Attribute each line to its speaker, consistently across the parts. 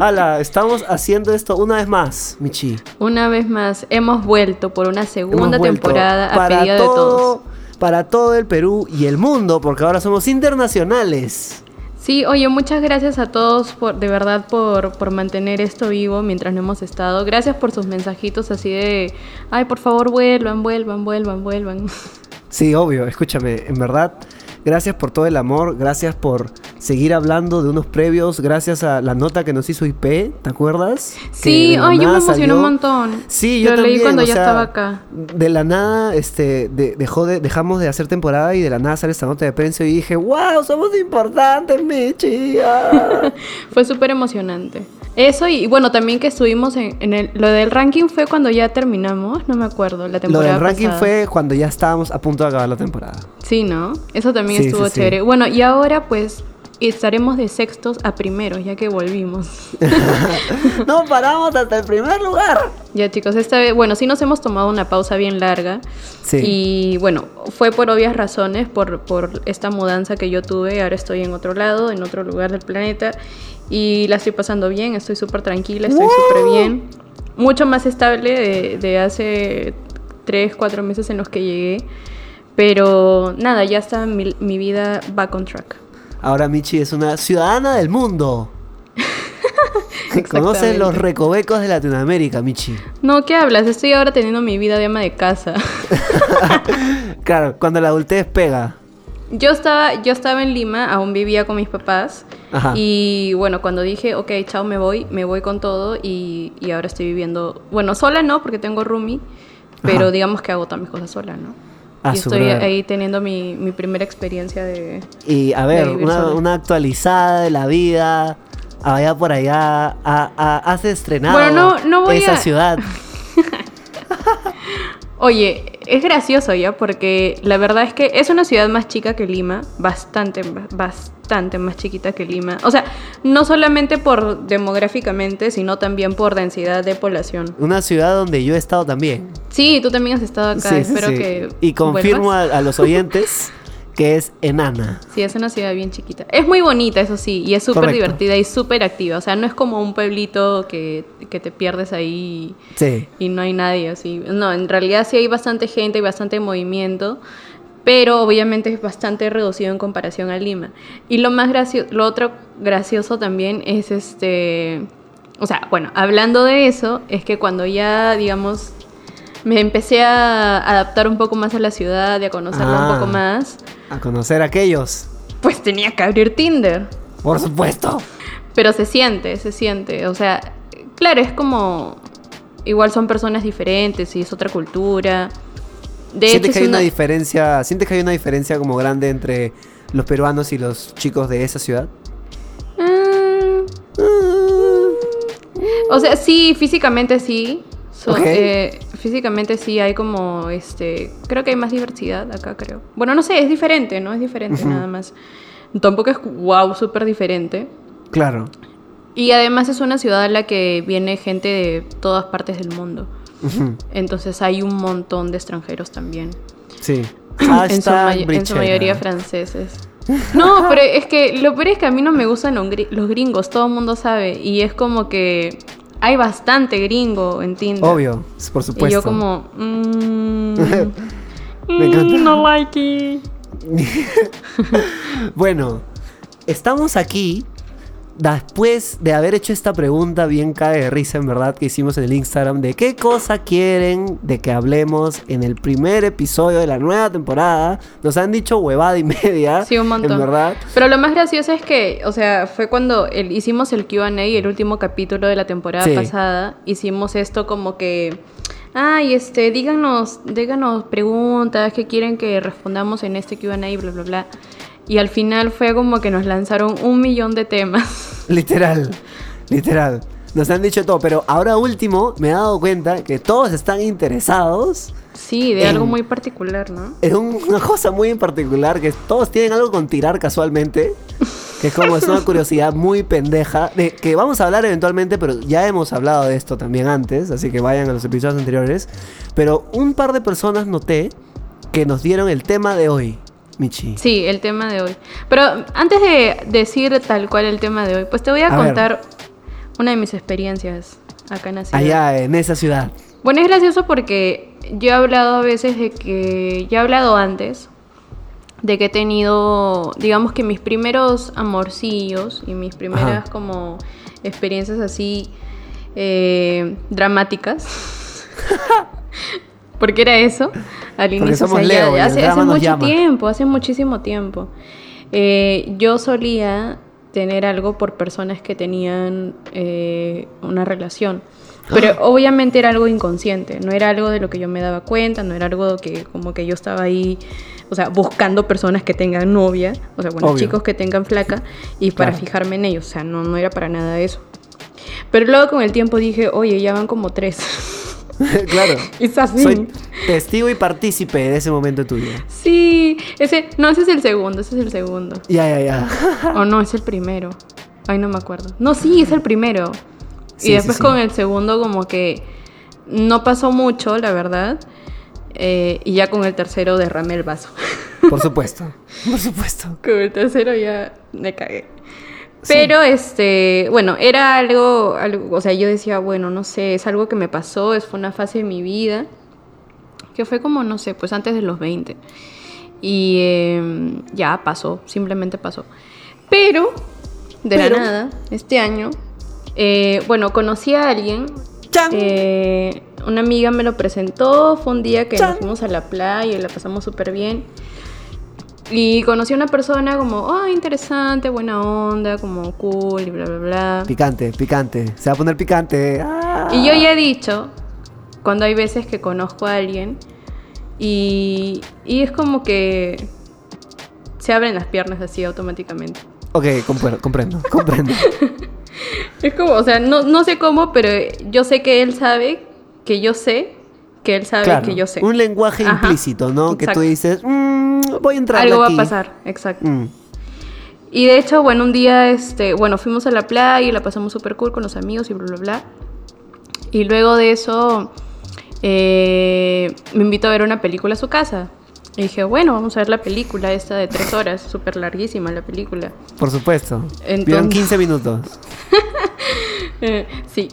Speaker 1: Ala, estamos haciendo esto una vez más, Michi.
Speaker 2: Una vez más, hemos vuelto por una segunda temporada a
Speaker 1: para
Speaker 2: pedido de todos.
Speaker 1: Para todo el Perú y el mundo, porque ahora somos internacionales.
Speaker 2: Sí, oye, muchas gracias a todos por, de verdad por, por mantener esto vivo mientras no hemos estado. Gracias por sus mensajitos así de, ay, por favor vuelvan, vuelvan, vuelvan, vuelvan.
Speaker 1: Sí, obvio, escúchame, en verdad, gracias por todo el amor, gracias por seguir hablando de unos previos, gracias a la nota que nos hizo IP, ¿te acuerdas?
Speaker 2: Sí, ay, yo me emocioné un montón.
Speaker 1: Sí, yo
Speaker 2: Lo leí cuando
Speaker 1: o
Speaker 2: ya
Speaker 1: sea,
Speaker 2: estaba acá.
Speaker 1: De la nada, este, de- dejó de, dejamos de hacer temporada y de la nada sale esta nota de prensa y dije, wow, somos importantes, Michi. ah".
Speaker 2: Fue súper emocionante. Eso y bueno, también que estuvimos en, en el... Lo del ranking fue cuando ya terminamos, no me acuerdo, la
Speaker 1: Lo
Speaker 2: temporada
Speaker 1: del ranking
Speaker 2: pasada.
Speaker 1: fue cuando ya estábamos a punto de acabar la temporada.
Speaker 2: Sí, ¿no? Eso también
Speaker 1: Sí,
Speaker 2: estuvo
Speaker 1: sí, sí.
Speaker 2: chévere. Bueno, y ahora pues estaremos de sextos a primeros, ya que volvimos.
Speaker 1: no paramos hasta el primer lugar.
Speaker 2: ya chicos, esta vez, bueno, sí nos hemos tomado una pausa bien larga.
Speaker 1: Sí.
Speaker 2: Y bueno, fue por obvias razones, por, por esta mudanza que yo tuve. Ahora estoy en otro lado, en otro lugar del planeta. Y la estoy pasando bien, estoy súper tranquila, estoy súper bien. Mucho más estable de, de hace tres, cuatro meses en los que llegué. Pero nada, ya está mi, mi vida back on track.
Speaker 1: Ahora Michi es una ciudadana del mundo. Conoce
Speaker 2: Exactamente.
Speaker 1: los recovecos de Latinoamérica, Michi.
Speaker 2: No, ¿qué hablas? Estoy ahora teniendo mi vida de ama de casa.
Speaker 1: Claro, cuando la adultez pega.
Speaker 2: Yo estaba, yo estaba en Lima, aún vivía con mis papás.
Speaker 1: Ajá.
Speaker 2: Y bueno, cuando dije, ok, chao, me voy, me voy con todo. Y, y ahora estoy viviendo, bueno, sola no, porque tengo roomie. Pero
Speaker 1: Ajá.
Speaker 2: digamos que hago todas mis cosas sola, ¿no?
Speaker 1: Ah,
Speaker 2: y estoy
Speaker 1: brother.
Speaker 2: ahí teniendo mi, mi primera experiencia de...
Speaker 1: Y a ver, una, actualizada de la vida. Allá por allá. a- a- has estrenado
Speaker 2: Bueno, no- no voy
Speaker 1: esa
Speaker 2: a-
Speaker 1: ciudad.
Speaker 2: Oye, es gracioso ya, porque la verdad es que es una ciudad más chica que Lima, bastante, bastante más chiquita que Lima. O sea, no solamente por demográficamente, sino también por densidad de población.
Speaker 1: Una ciudad donde yo he estado también.
Speaker 2: Sí, tú también has estado acá,
Speaker 1: Sí,
Speaker 2: espero
Speaker 1: sí.
Speaker 2: que...
Speaker 1: Y confirmo a los oyentes que es enana.
Speaker 2: Sí, es una ciudad bien chiquita. Es muy bonita, eso sí, y es súper divertida y súper activa. O sea, no es como un pueblito que, que te pierdes ahí
Speaker 1: Sí.
Speaker 2: y no hay nadie así. No, en realidad sí hay bastante gente y bastante movimiento, pero obviamente es bastante reducido en comparación a Lima. Y lo más gracioso, lo otro gracioso también es este, o sea, bueno, hablando de eso, es que cuando ya, digamos, me empecé a adaptar un poco más a la ciudad y a conocerla
Speaker 1: Ah.
Speaker 2: un poco más,
Speaker 1: A conocer a aquellos.
Speaker 2: pues tenía que abrir Tinder.
Speaker 1: Por supuesto.
Speaker 2: Pero se siente, se siente. O sea, claro, es como. Igual son personas diferentes y es otra cultura. De
Speaker 1: ¿Sientes
Speaker 2: hecho,
Speaker 1: que hay una
Speaker 2: una-
Speaker 1: diferencia, sientes que hay una diferencia como grande entre los peruanos y los chicos de esa ciudad?
Speaker 2: Ah, o sea, sí, físicamente sí. So- eh, físicamente sí hay como este. Creo que hay más diversidad acá, creo. Bueno, no sé, es diferente, ¿no? Es diferente nada más. Tampoco es wow, súper diferente.
Speaker 1: Claro.
Speaker 2: Y además es una ciudad a la que viene gente de todas partes del mundo. Entonces hay un montón de extranjeros también.
Speaker 1: Sí.
Speaker 2: en, su en su mayoría franceses. No, pero es que lo peor es que a mí no me gustan los gringos, todo el mundo sabe. Y es como que hay bastante gringo en Tinder.
Speaker 1: Obvio, por supuesto.
Speaker 2: Y yo como... mm,
Speaker 1: Me encanta.
Speaker 2: mm, no like it.
Speaker 1: Bueno, estamos aquí después de haber hecho esta pregunta bien cae de risa, en verdad, que hicimos en el Instagram de qué cosa quieren de que hablemos en el primer episodio de la nueva temporada. Nos han dicho huevada y media.
Speaker 2: Sí, un montón.
Speaker 1: En verdad.
Speaker 2: Pero lo más gracioso es que, o sea, fue cuando el- hicimos el QA, el último capítulo de la temporada
Speaker 1: Sí.
Speaker 2: pasada. Hicimos esto como que. Ay, este, díganos, díganos preguntas que quieren que respondamos en este QA, bla, bla, bla. Y al final fue como que nos lanzaron un millón de temas.
Speaker 1: Literal, literal. Nos han dicho todo, pero ahora último me he dado cuenta que todos están interesados
Speaker 2: Sí, de
Speaker 1: En-
Speaker 2: algo muy particular, ¿no?
Speaker 1: Es un- una cosa muy en particular que todos tienen algo con tirar casualmente. Que es como es una curiosidad muy pendeja. De que vamos a hablar eventualmente, pero ya hemos hablado de esto también antes. Así que vayan a los episodios anteriores. Pero un par de personas noté que nos dieron el tema de hoy, Michi.
Speaker 2: Sí, el tema de hoy. Pero antes de decir tal cual el tema de hoy, pues te voy a,
Speaker 1: A ver.
Speaker 2: contar una de mis experiencias acá en la ciudad.
Speaker 1: Allá en esa ciudad.
Speaker 2: Bueno, es gracioso porque yo he hablado a veces de que, ya he hablado antes, de que he tenido, digamos que mis primeros amorcillos y mis primeras
Speaker 1: Ajá.
Speaker 2: como experiencias así eh, dramáticas. porque era eso al inicio.
Speaker 1: somos
Speaker 2: o sea, ya-
Speaker 1: Leo y el
Speaker 2: hace, hace mucho
Speaker 1: llama.
Speaker 2: tiempo, hace muchísimo tiempo. Eh, yo solía tener algo por personas que tenían eh, una relación. Pero
Speaker 1: Ah.
Speaker 2: obviamente era algo inconsciente, no era algo de lo que yo me daba cuenta, no era algo que como que yo estaba ahí, o sea, buscando personas que tengan novia, o sea, bueno,
Speaker 1: Obvio.
Speaker 2: chicos que tengan flaca y para
Speaker 1: Claro.
Speaker 2: fijarme en ellos, o sea, no, no era para nada eso. Pero luego con el tiempo dije, oye, ya van como tres.
Speaker 1: claro. Soy testigo y partícipe de ese momento tuyo.
Speaker 2: Sí, ese, no, ese es el segundo, ese es el segundo.
Speaker 1: Ya, ya, ya.
Speaker 2: O no, es el primero. Ay, no me acuerdo. No, sí, es el primero.
Speaker 1: Sí,
Speaker 2: y
Speaker 1: sí,
Speaker 2: después
Speaker 1: sí.
Speaker 2: con el segundo como que no pasó mucho, la verdad. Eh, y ya con el tercero derramé el vaso.
Speaker 1: Por supuesto. Por supuesto.
Speaker 2: con el tercero ya me cagué. Pero este, bueno, era algo, algo, o sea, yo decía, bueno, no sé, es algo que me pasó, es fue una fase de mi vida que fue como, no sé, pues antes de los 20. Y eh, ya pasó, simplemente pasó. Pero, de
Speaker 1: Pero-
Speaker 2: la nada, este año, eh, bueno, conocí a alguien. Eh, una amiga me lo presentó, fue un día que
Speaker 1: ¡Chan!
Speaker 2: nos fuimos a la playa y la pasamos súper bien. Y conocí a una persona como, ah, interesante, buena onda, como cool y bla, bla, bla.
Speaker 1: Picante, picante. Se va a poner picante. Ah.
Speaker 2: Y yo ya he dicho, cuando hay veces que conozco a alguien y, y es como que se abren las piernas así automáticamente.
Speaker 1: Ok, compre- comprendo, comprendo.
Speaker 2: Es como, o sea, no, no sé cómo, pero yo sé que él sabe que yo sé que él sabe
Speaker 1: Claro,
Speaker 2: que yo sé.
Speaker 1: un lenguaje
Speaker 2: Ajá,
Speaker 1: implícito, ¿no? Que tú
Speaker 2: exacto.
Speaker 1: dices, "Mm, voy a entrar
Speaker 2: Algo va
Speaker 1: aquí".
Speaker 2: a pasar, exacto.
Speaker 1: Mm.
Speaker 2: Y de hecho, bueno, un día, este, bueno, fuimos a la playa y la pasamos súper cool con los amigos y bla, bla, bla. Y luego de eso, eh, me invitó a ver una película a su casa. Y dije, bueno, vamos a ver la película esta de tres horas, súper larguísima la película.
Speaker 1: Por supuesto.
Speaker 2: Entonces-
Speaker 1: Vieron 15 minutos.
Speaker 2: Eh, sí,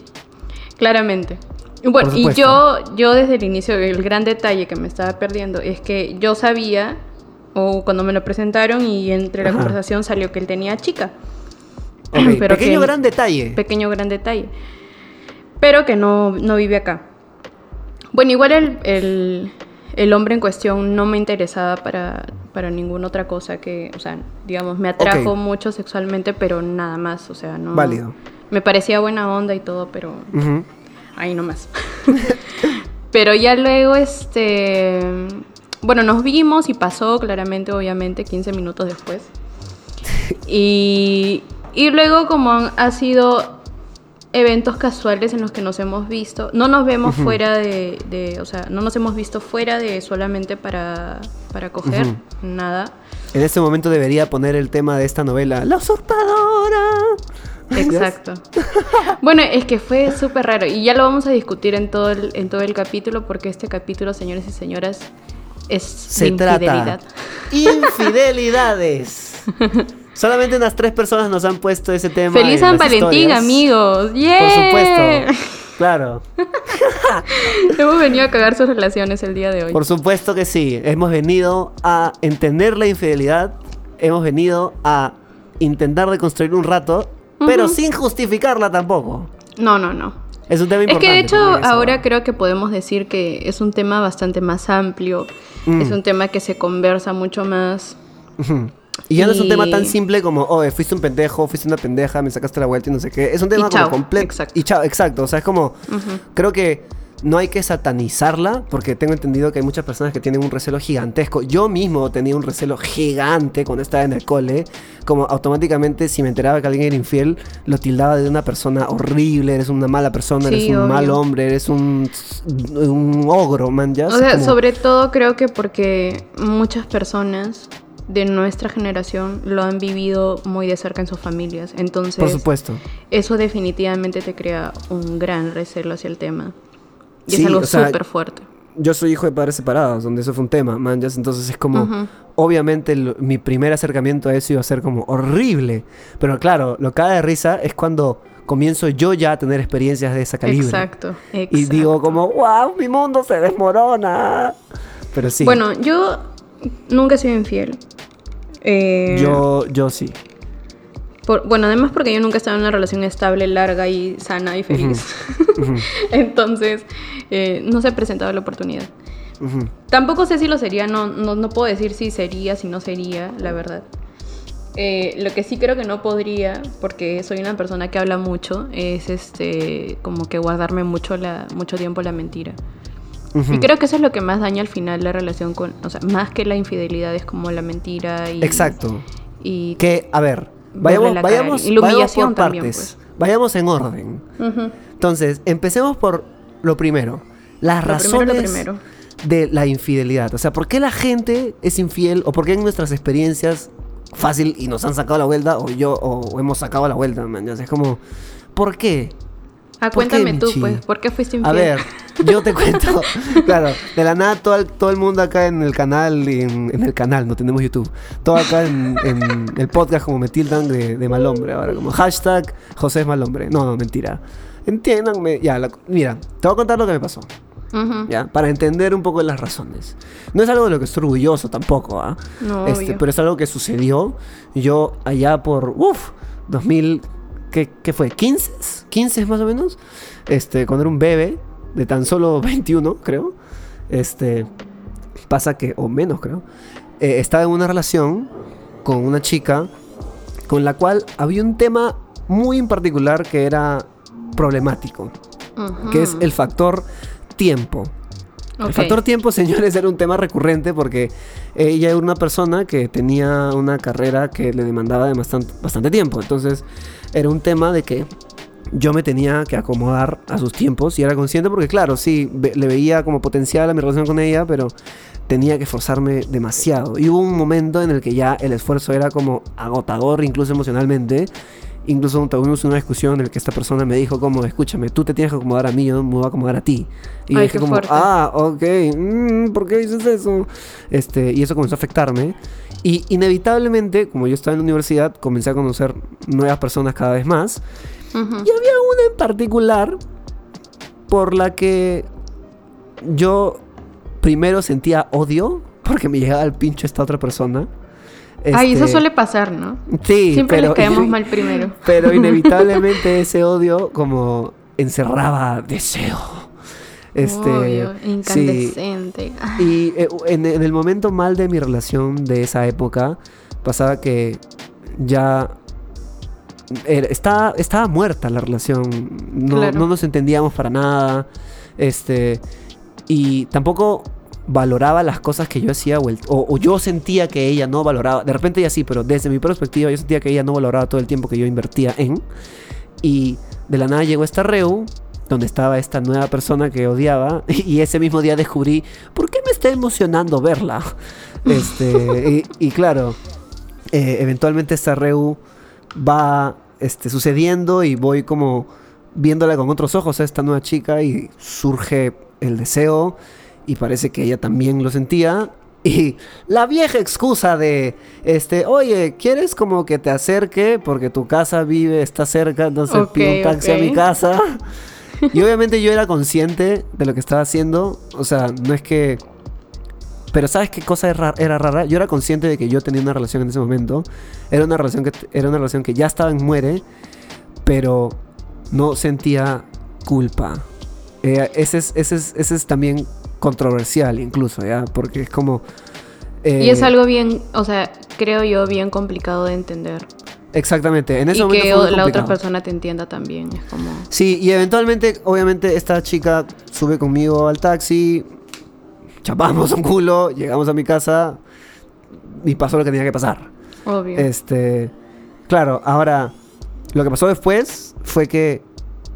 Speaker 2: claramente. Bueno, y yo, yo desde el inicio, el gran detalle que me estaba perdiendo es que yo sabía, o cuando me lo presentaron y entre la
Speaker 1: Ajá.
Speaker 2: conversación salió que él tenía chica. Pero
Speaker 1: Pequeño
Speaker 2: que-
Speaker 1: gran detalle.
Speaker 2: Pequeño gran detalle. Pero que no, no vive acá. Bueno, igual el, el- el hombre en cuestión no me interesaba para, para ninguna otra cosa que, o sea, digamos, me atrajo mucho sexualmente, pero nada más, o sea, no...
Speaker 1: Válido.
Speaker 2: Me parecía buena onda y todo, pero. Ahí nomás. pero ya luego, este... Bueno, nos vimos y pasó claramente, obviamente, 15 minutos después. Y, y luego como han- ha sido eventos casuales en los que nos hemos visto, no nos vemos fuera de, de- o sea, no nos hemos visto fuera de solamente para, para coger, nada.
Speaker 1: En este momento debería poner el tema de esta novela, La usurpadora.
Speaker 2: Exacto. bueno, es que fue súper raro y ya lo vamos a discutir en todo el, en todo el capítulo porque este capítulo, señores y señoras, es
Speaker 1: Se
Speaker 2: de
Speaker 1: trata
Speaker 2: infidelidad.
Speaker 1: infidelidades. Solamente unas tres personas nos han puesto ese tema.
Speaker 2: ¡Feliz San Valentín,
Speaker 1: historias.
Speaker 2: amigos! ¡Yeah!
Speaker 1: Por supuesto. Claro.
Speaker 2: Hemos venido a cagar sus relaciones el día de hoy.
Speaker 1: Por supuesto que sí. Hemos venido a entender la infidelidad. Hemos venido a intentar reconstruir un rato, pero sin justificarla tampoco.
Speaker 2: No, no, no.
Speaker 1: Es un tema
Speaker 2: Es
Speaker 1: importante.
Speaker 2: que de hecho
Speaker 1: eso.
Speaker 2: ahora creo que podemos decir que es un tema bastante más amplio,
Speaker 1: Mm.
Speaker 2: es un tema que se conversa mucho más.
Speaker 1: Y ya no es un tema tan simple como, oh, fuiste un pendejo, fuiste una pendeja, me sacaste la vuelta y no sé qué. Es un tema como
Speaker 2: chao,
Speaker 1: completo.
Speaker 2: exacto.
Speaker 1: Y chao, exacto. O sea, es como, creo que no hay que satanizarla, porque tengo entendido que hay muchas personas que tienen un recelo gigantesco. Yo mismo tenía un recelo gigante cuando estaba en el cole, como automáticamente si me enteraba que alguien era infiel, lo tildaba de una persona horrible, eres una mala persona,
Speaker 2: Sí,
Speaker 1: eres un
Speaker 2: obvio.
Speaker 1: mal hombre, eres un, un ogro, man, ya.
Speaker 2: O sea,
Speaker 1: Como-
Speaker 2: sobre todo creo que porque muchas personas de nuestra generación lo han vivido muy de cerca en sus familias. Entonces,
Speaker 1: Por supuesto.
Speaker 2: eso definitivamente te crea un gran recelo hacia el tema. Y
Speaker 1: Sí,
Speaker 2: es algo súper fuerte.
Speaker 1: Yo soy hijo de padres separados, donde eso fue un tema, man, ya, entonces es como, obviamente lo- mi primer acercamiento a eso iba a ser como horrible, pero claro, lo que da de risa es cuando comienzo yo ya a tener experiencias de esa calibre.
Speaker 2: Exacto,
Speaker 1: Y digo como, wow, mi mundo se desmorona. Pero sí.
Speaker 2: Bueno, yo nunca he sido infiel. Eh,
Speaker 1: yo, yo sí.
Speaker 2: Por- bueno, además porque yo nunca he estado en una relación estable, larga y sana y feliz. Entonces, eh, no se ha presentado la oportunidad.
Speaker 1: Ujú.
Speaker 2: Tampoco sé si lo sería, no, no, no puedo decir si sería, si no sería, la verdad. Eh, lo que sí creo que no podría, porque soy una persona que habla mucho, es este como que guardarme mucho, la, mucho tiempo la mentira. Y creo que eso es lo que más daña al final la relación con, o sea, más que la infidelidad es como la mentira y...
Speaker 1: Exacto.
Speaker 2: Y...
Speaker 1: Que, a ver, vayamos,
Speaker 2: la cara.
Speaker 1: vayamos, por
Speaker 2: también,
Speaker 1: partes.
Speaker 2: pues.
Speaker 1: Vayamos en orden. Entonces, empecemos por lo primero. Las
Speaker 2: Lo
Speaker 1: razones
Speaker 2: primero.
Speaker 1: de la infidelidad. O sea, ¿por qué la gente es infiel? ¿O por qué en nuestras experiencias fácil y nos han sacado la vuelta? O yo, o hemos sacado la vuelta, man. O sea, es como, ¿por qué?
Speaker 2: Ah,
Speaker 1: ¿Por qué,
Speaker 2: cuéntame tú, pues, ¿por qué fuiste infiel?
Speaker 1: A ver, yo te cuento. claro, de la nada todo el, todo el mundo acá en el canal, en, en el canal, no tenemos YouTube. Todo acá en, en el podcast como me tildan de, de mal hombre ahora, como hashtag José es mal hombre. No, no, mentira. Entiéndanme. Ya, la- mira, te voy a contar lo que me pasó. ¿ya? Para entender un poco las razones. No es algo de lo que estoy orgulloso tampoco, ¿ah?
Speaker 2: No,
Speaker 1: Este, pero es algo que sucedió. Yo allá por, uff, 2000, ¿qué, qué fue? ¿15? ¿15 más o menos? Este, cuando era un bebé, de tan solo 21, creo. Este, pasa que, o menos creo, eh, estaba en una relación con una chica con la cual había un tema muy en particular que era problemático, que es el factor tiempo. El factor tiempo, señores, era un tema recurrente porque ella era una persona que tenía una carrera que le demandaba de bastante, bastante tiempo. Entonces, era un tema de que yo me tenía que acomodar a sus tiempos y era consciente porque, claro, sí, le veía como potencial a mi relación con ella, pero tenía que esforzarme demasiado. Y hubo un momento en el que ya el esfuerzo era como agotador, incluso emocionalmente. Incluso tuvimos una discusión en la que esta persona me dijo como, escúchame, tú te tienes que acomodar a mí, yo no me voy a acomodar a ti. Y
Speaker 2: Ay,
Speaker 1: dije
Speaker 2: qué
Speaker 1: como,
Speaker 2: fuerte.
Speaker 1: ah, ok, mm, ¿por qué dices eso? Este, y eso comenzó a afectarme. Y inevitablemente, como yo estaba en la universidad, comencé a conocer nuevas personas cada vez más. Y había una en particular por la que yo primero sentía odio porque me llegaba al pincho esta otra persona.
Speaker 2: Ay, eso
Speaker 1: Este,
Speaker 2: suele pasar, ¿no?
Speaker 1: Sí,
Speaker 2: Siempre
Speaker 1: pero,
Speaker 2: les caemos mal primero.
Speaker 1: Pero inevitablemente ese odio como encerraba deseo. Este,
Speaker 2: Obvio, incandescente.
Speaker 1: Y eh, en, en el momento mal de mi relación de esa época, pasaba que ya estaba, estaba muerta la relación. No,
Speaker 2: Claro.
Speaker 1: no nos entendíamos para nada. Este. Y tampoco valoraba las cosas que yo hacía o, el- o- o yo sentía que ella no valoraba. De repente ella sí, pero desde mi perspectiva yo sentía que ella no valoraba todo el tiempo que yo invertía en. Y de la nada llegó esta Reu, donde estaba esta nueva persona que odiaba. Y ese mismo día descubrí, ¿por qué me está emocionando verla? Este, y, y claro, eh, eventualmente esta Reu va este, sucediendo y voy como viéndola con otros ojos a esta nueva chica y surge el deseo y parece que ella también lo sentía. Y la vieja excusa de, este, oye, ¿quieres como que te acerque porque tu casa vive, está cerca, entonces pido un taxi a mi casa? Y obviamente yo era consciente de lo que estaba haciendo, o sea, no es que... Pero ¿sabes qué cosa era, rara? Yo era consciente de que yo tenía una relación en ese momento. Era una relación que, era una relación que ya estaba en muere, pero no sentía culpa. Eh, ese, es, ese, es, ese es también controversial incluso, ¿ya? Porque es como...
Speaker 2: Y es
Speaker 1: eh,
Speaker 2: algo bien, o sea, creo yo, bien complicado de entender.
Speaker 1: Exactamente, en ese
Speaker 2: y
Speaker 1: momento
Speaker 2: que
Speaker 1: fue muy
Speaker 2: la otra persona te entienda también. Es como.
Speaker 1: Sí, y eventualmente, obviamente, esta chica sube conmigo al taxi, chapamos un culo, llegamos a mi casa y pasó lo que tenía que pasar.
Speaker 2: Obvio.
Speaker 1: Este, claro, ahora, lo que pasó después fue que,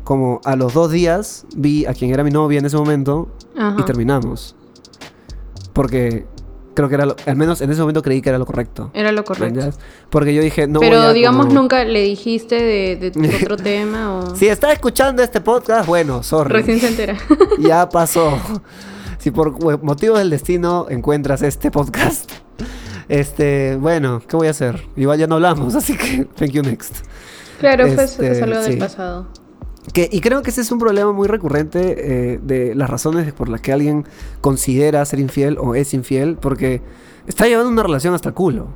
Speaker 1: como a los dos días, vi a quien era mi novia en ese momento
Speaker 2: Ajá.
Speaker 1: y terminamos. Porque creo que era, lo, al menos en ese momento creí que era lo correcto.
Speaker 2: Era lo correcto.
Speaker 1: Porque yo dije, no voy
Speaker 2: Pero
Speaker 1: a
Speaker 2: digamos,
Speaker 1: como-
Speaker 2: nunca le dijiste de, de tu otro tema o.
Speaker 1: Si está escuchando este podcast, bueno, sorry.
Speaker 2: Recién se entera.
Speaker 1: ya pasó. Si por motivos del destino encuentras este podcast, este, bueno, ¿qué voy a hacer? Igual ya no hablamos, así que thank you next.
Speaker 2: Claro, fue,
Speaker 1: Este,
Speaker 2: es algo del pasado.
Speaker 1: Que, y creo que ese es un problema muy recurrente eh, de las razones por las que alguien considera ser infiel o es infiel, porque está llevando una relación hasta el culo.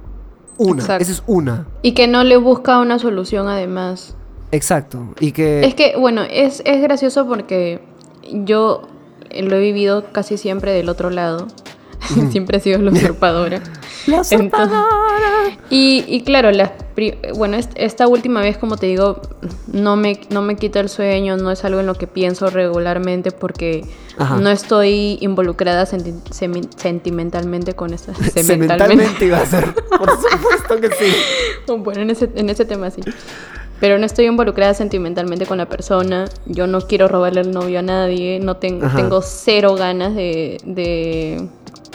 Speaker 1: Una,
Speaker 2: Exacto.
Speaker 1: esa es una.
Speaker 2: Y que no le busca una solución además.
Speaker 1: Exacto. Y que...
Speaker 2: Es que, bueno, es, es gracioso porque yo lo he vivido casi siempre del otro lado. siempre he sido la usurpadora.
Speaker 1: La
Speaker 2: Entonces-
Speaker 1: usurpadora.
Speaker 2: Y, y claro, las bueno, est- esta última vez, como te digo, no me, no me quita el sueño, no es algo en lo que pienso regularmente porque
Speaker 1: Ajá.
Speaker 2: no estoy involucrada senti- sentimentalmente con esta...
Speaker 1: Cementalmente iba a ser. Por supuesto que sí.
Speaker 2: Bueno, en ese, en ese tema sí. Pero no estoy involucrada sentimentalmente con la persona. Yo no quiero robarle el novio a nadie. No ten-
Speaker 1: Ajá.
Speaker 2: tengo cero ganas de, de,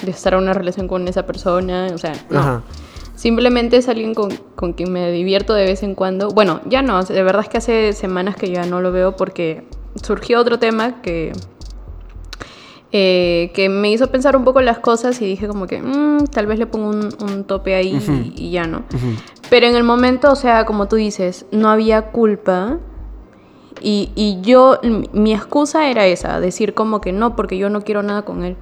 Speaker 2: de estar en una relación con esa persona. O sea, no.
Speaker 1: Ajá.
Speaker 2: Simplemente es alguien con, con quien me divierto de vez en cuando. Bueno, ya no. De verdad es que hace semanas que ya no lo veo porque surgió otro tema que, eh, que me hizo pensar un poco las cosas y dije como que "Mm, tal vez le pongo un, un tope ahí y, y ya no. Pero en el momento, o sea, como tú dices, no había culpa. Y, y yo, mi excusa era esa, decir como que no, porque yo no quiero nada con él.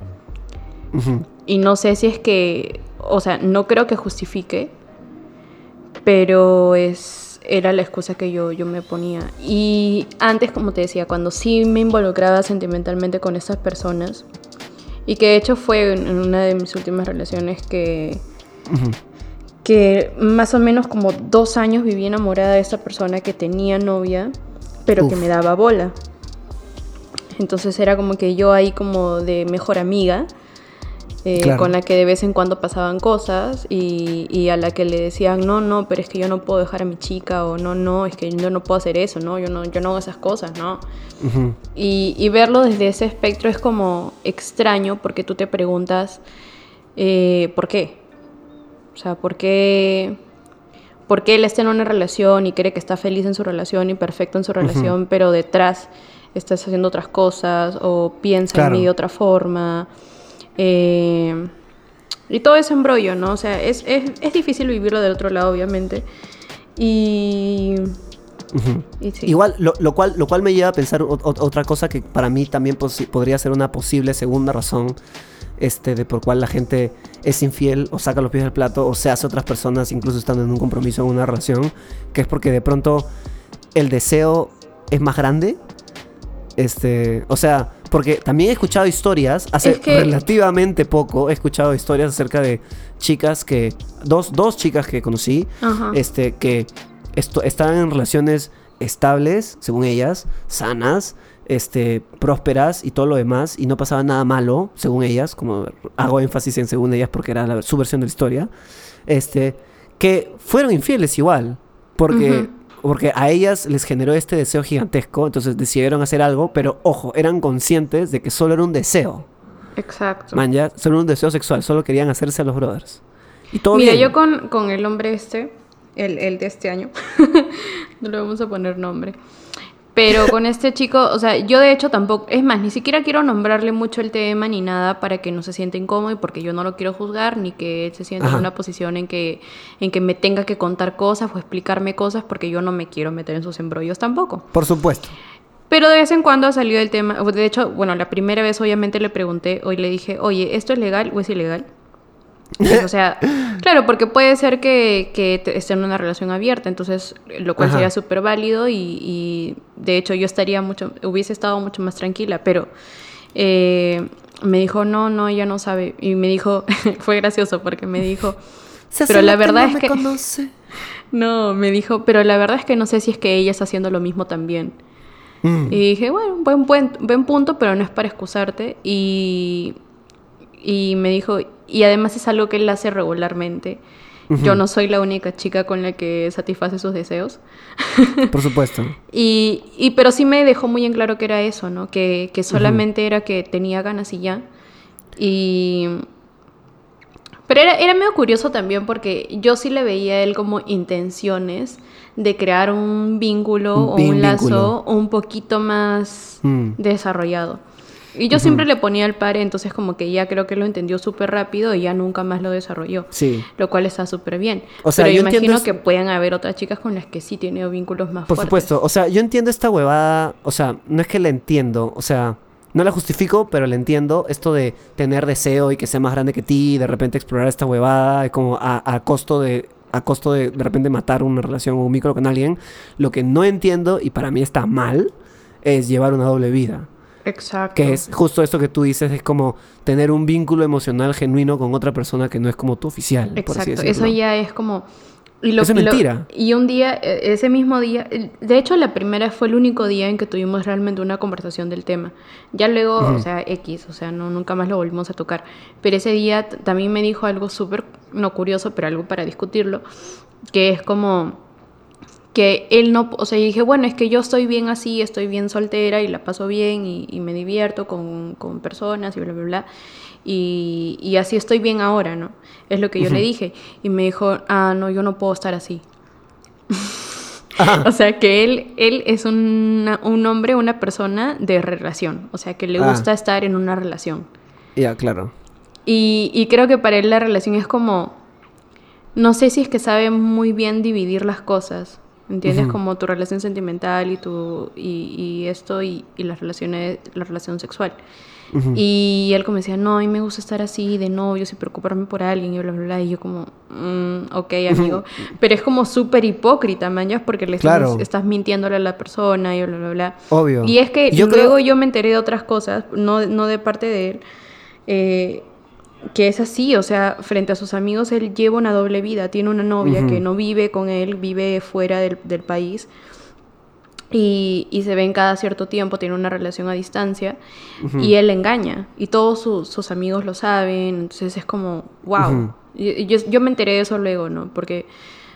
Speaker 2: Y no sé si es que, o sea, no creo que justifique, pero es, era la excusa que yo, yo me ponía. Y antes, como te decía, cuando sí me involucraba sentimentalmente con estas personas, y que de hecho fue en una de mis últimas relaciones que, que más o menos como dos años viví enamorada de esta persona que tenía novia, pero que me daba bola. Entonces era como que yo ahí como de mejor amiga, eh,
Speaker 1: Claro.
Speaker 2: con la que de vez en cuando pasaban cosas y, y a la que le decían, no, no, pero es que yo no puedo dejar a mi chica o no, no, es que yo no puedo hacer eso, no, yo no, yo no hago esas cosas, ¿no? Y, y verlo desde ese espectro es como extraño porque tú te preguntas, eh, ¿por qué? O sea, ¿por qué, ¿por qué él está en una relación y cree que está feliz en su relación y perfecto en su relación, pero detrás estás haciendo otras cosas o piensa
Speaker 1: Claro.
Speaker 2: en mí de otra forma? Eh, y todo ese embrollo, ¿no? O sea, es, es, es difícil vivirlo del otro lado, obviamente. Y...
Speaker 1: Ujú.
Speaker 2: y sí.
Speaker 1: Igual, lo, lo cual, lo cual me lleva a pensar o- o- otra cosa que para mí también podría ser una posible segunda razón este, de por cual la gente es infiel o saca los pies del plato o se hace otras personas incluso estando en un compromiso en una relación, que es porque de pronto el deseo es más grande. Este, o sea, porque también he escuchado historias, hace
Speaker 2: Es que-
Speaker 1: relativamente poco, he escuchado historias acerca de chicas que, dos, dos chicas que conocí,
Speaker 2: Ajá.
Speaker 1: este, que esto, estaban en relaciones estables, según ellas, sanas, este, prósperas y todo lo demás, y no pasaba nada malo, según ellas, como hago énfasis en según ellas porque era la- su versión de la historia, este, que fueron infieles igual, porque. Porque a ellas les generó este deseo gigantesco, entonces decidieron hacer algo, pero ojo, eran conscientes de que solo era un deseo,
Speaker 2: Exacto.
Speaker 1: man, ya, solo un deseo sexual, solo querían hacerse a los brothers. Y todo
Speaker 2: Mira,
Speaker 1: bien.
Speaker 2: yo con, con el hombre este, el, el de este año, no le vamos a poner nombre, pero con este chico, o sea, yo de hecho tampoco, es más, ni siquiera quiero nombrarle mucho el tema ni nada para que no se sienta incómodo y porque yo no lo quiero juzgar ni que él se sienta
Speaker 1: Ajá.
Speaker 2: en una posición en que, en que me tenga que contar cosas o explicarme cosas porque yo no me quiero meter en sus embrollos tampoco.
Speaker 1: Por supuesto.
Speaker 2: Pero de vez en cuando ha salido el tema. De hecho, bueno, la primera vez obviamente le pregunté, hoy le dije, oye, ¿esto es legal o es ilegal? O sea, claro, porque puede ser que, esté en una relación abierta, entonces, lo cual
Speaker 1: Ajá.
Speaker 2: sería súper válido y, y, de hecho yo estaría mucho, hubiese estado mucho más tranquila, pero eh, me dijo, no, no, ella no sabe. Y me dijo, fue gracioso porque me dijo, Pero la verdad es que-
Speaker 1: conoce.
Speaker 2: no, me dijo, pero la verdad es que no sé si es que ella está haciendo lo mismo también.
Speaker 1: Mm.
Speaker 2: Y dije, bueno, buen, buen, buen punto, pero no es para excusarte. Y, y me dijo, y además es algo que él hace regularmente. Yo no soy la única chica con la que satisface sus deseos.
Speaker 1: Por supuesto.
Speaker 2: Y, y pero sí me dejó muy en claro que era eso, ¿no? Que, que solamente era que tenía ganas y ya. Y... Pero era, era medio curioso también porque yo sí le veía a él como intenciones de crear un vínculo
Speaker 1: Un
Speaker 2: o un lazo
Speaker 1: vínculo.
Speaker 2: un poquito más
Speaker 1: Mm.
Speaker 2: desarrollado. Y yo siempre le ponía el par, entonces como que ya creo que lo entendió súper rápido y ya nunca más lo desarrolló.
Speaker 1: Sí.
Speaker 2: Lo cual está súper bien.
Speaker 1: O sea,
Speaker 2: Pero
Speaker 1: yo
Speaker 2: imagino
Speaker 1: entiendo
Speaker 2: que puedan haber otras chicas con las que sí tiene vínculos más
Speaker 1: Por
Speaker 2: fuertes.
Speaker 1: supuesto, o sea, yo entiendo esta huevada, o sea, no es que la entiendo, o sea, no la justifico, pero la entiendo, esto de tener deseo y que sea más grande que ti, y de repente explorar esta huevada, como a, a costo de a costo de de repente matar una relación o un vínculo con alguien, lo que no entiendo y para mí está mal es llevar una doble vida.
Speaker 2: Exacto.
Speaker 1: Que es justo esto que tú dices, es como tener un vínculo emocional genuino con otra persona que no es como tu oficial. por así
Speaker 2: Exacto, eso ya es como... Y lo,
Speaker 1: Eso es
Speaker 2: y lo-
Speaker 1: mentira.
Speaker 2: y un día, eh, ese mismo día, de hecho la primera fue el único día en que tuvimos realmente una conversación del tema. Ya luego, o sea, X, o sea, no, nunca más lo volvimos a tocar. Pero ese día también me dijo algo súper, no curioso, pero algo para discutirlo, que es como que él no, o sea, dije, bueno, es que yo estoy bien así, estoy bien soltera y la paso bien y, y me divierto con, con personas y bla, bla, bla. Y, y así estoy bien ahora, ¿no? Es lo que yo le dije. Y me dijo, ah, no, yo no puedo estar así. O sea, que él, él es una- un hombre, una persona de relación. O sea, que le
Speaker 1: Ah.
Speaker 2: gusta estar en una relación.
Speaker 1: Ya, claro.
Speaker 2: Y, y creo que para él la relación es como, no sé si es que sabe muy bien dividir las cosas, ¿entiendes?
Speaker 1: Ujú.
Speaker 2: Como tu relación sentimental y tu y, y esto y, y las relaciones, la relación sexual.
Speaker 1: Ujú.
Speaker 2: Y él como decía, no, a mí me gusta estar así de novios y preocuparme por alguien y bla, bla, bla. Y yo como, "Mm, ok, amigo. Pero es como súper hipócrita, man, ya, porque le estás,
Speaker 1: Claro.
Speaker 2: estás mintiéndole a la persona y bla, bla, bla.
Speaker 1: Obvio.
Speaker 2: Y es que
Speaker 1: Yo creo-
Speaker 2: luego yo me enteré de otras cosas, no, no de parte de él, eh, que es así, o sea, frente a sus amigos él lleva una doble vida, tiene una novia que no vive con él, vive fuera del, del país y, y se ven cada cierto tiempo, tiene una relación a distancia y él le engaña y todos sus, sus amigos lo saben, entonces es como, wow. Yo, yo me enteré de eso luego, ¿no? Porque,